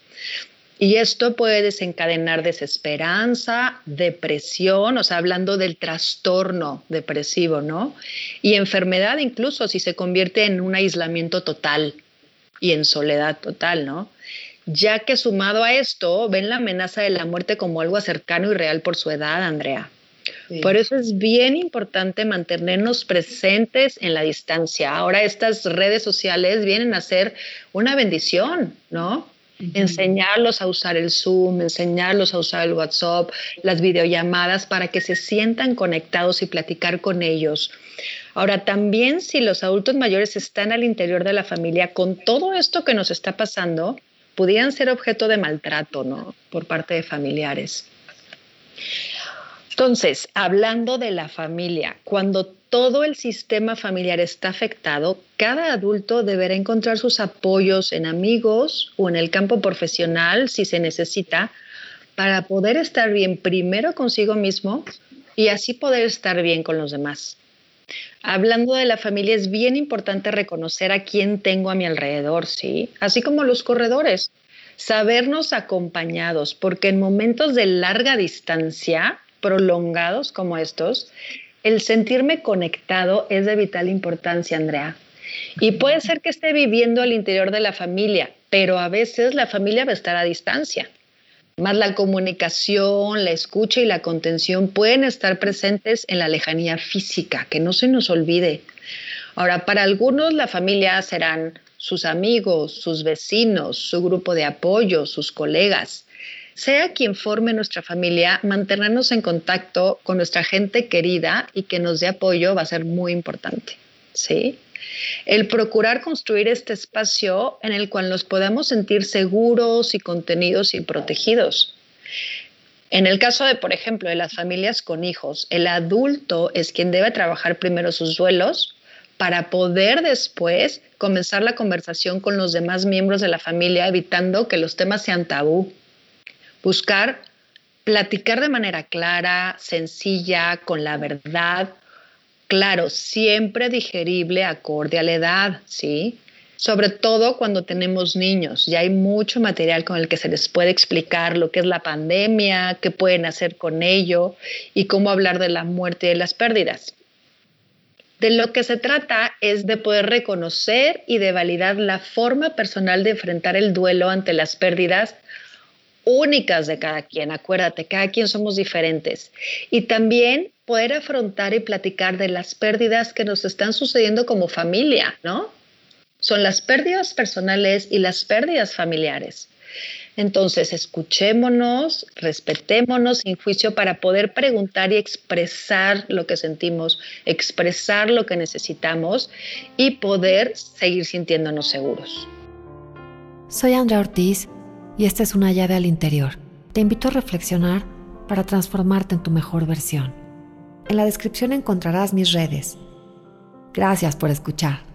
C: Y esto puede desencadenar desesperanza, depresión, o sea, hablando del trastorno depresivo, ¿no? Y enfermedad incluso si se convierte en un aislamiento total y en soledad total, ¿no? Ya que sumado a esto, ven la amenaza de la muerte como algo cercano y real por su edad, Andrea. Por eso es bien importante mantenernos presentes en la distancia. Ahora estas redes sociales vienen a ser una bendición, ¿no? Enseñarlos a usar el Zoom, enseñarlos a usar el WhatsApp, las videollamadas para que se sientan conectados y platicar con ellos. Ahora, también si los adultos mayores están al interior de la familia, con todo esto que nos está pasando, pudieran ser objeto de maltrato, ¿no? Por parte de familiares. Entonces, hablando de la familia, cuando todo el sistema familiar está afectado, cada adulto deberá encontrar sus apoyos en amigos o en el campo profesional si se necesita para poder estar bien primero consigo mismo y así poder estar bien con los demás. Hablando de la familia, es bien importante reconocer a quién tengo a mi alrededor, ¿sí? Así como los corredores. Sabernos acompañados, porque en momentos de larga distancia, prolongados como estos, el sentirme conectado es de vital importancia, Andrea. Y puede ser que esté viviendo al interior de la familia, pero a veces la familia va a estar a distancia más la comunicación, la escucha y la contención pueden estar presentes en la lejanía física, que no se nos olvide. Ahora, para algunos la familia serán sus amigos, sus vecinos, su grupo de apoyo, sus colegas. Sea quien forme nuestra familia, mantenernos en contacto con nuestra gente querida y que nos dé apoyo va a ser muy importante. ¿Sí? El procurar construir este espacio en el cual nos podamos sentir seguros y contenidos y protegidos. En el caso de, por ejemplo, de las familias con hijos, el adulto es quien debe trabajar primero sus duelos para poder después comenzar la conversación con los demás miembros de la familia, evitando que los temas sean tabú. Buscar platicar de manera clara, sencilla, con la verdad, Claro, siempre digerible acorde a la edad, ¿sí? Sobre todo cuando tenemos niños. Ya hay mucho material con el que se les puede explicar lo que es la pandemia, qué pueden hacer con ello y cómo hablar de la muerte y de las pérdidas. De lo que se trata es de poder reconocer y de validar la forma personal de enfrentar el duelo ante las pérdidas únicas de cada quien. Acuérdate, cada quien somos diferentes. Y también poder afrontar y platicar de las pérdidas que nos están sucediendo como familia, ¿no? Son las pérdidas personales y las pérdidas familiares. Entonces, escuchémonos, respetémonos sin juicio para poder preguntar y expresar lo que sentimos, expresar lo que necesitamos y poder seguir sintiéndonos seguros.
A: Soy Andrea Ortiz y esta es una llave al interior. Te invito a reflexionar para transformarte en tu mejor versión. En la descripción encontrarás mis redes. Gracias por escuchar.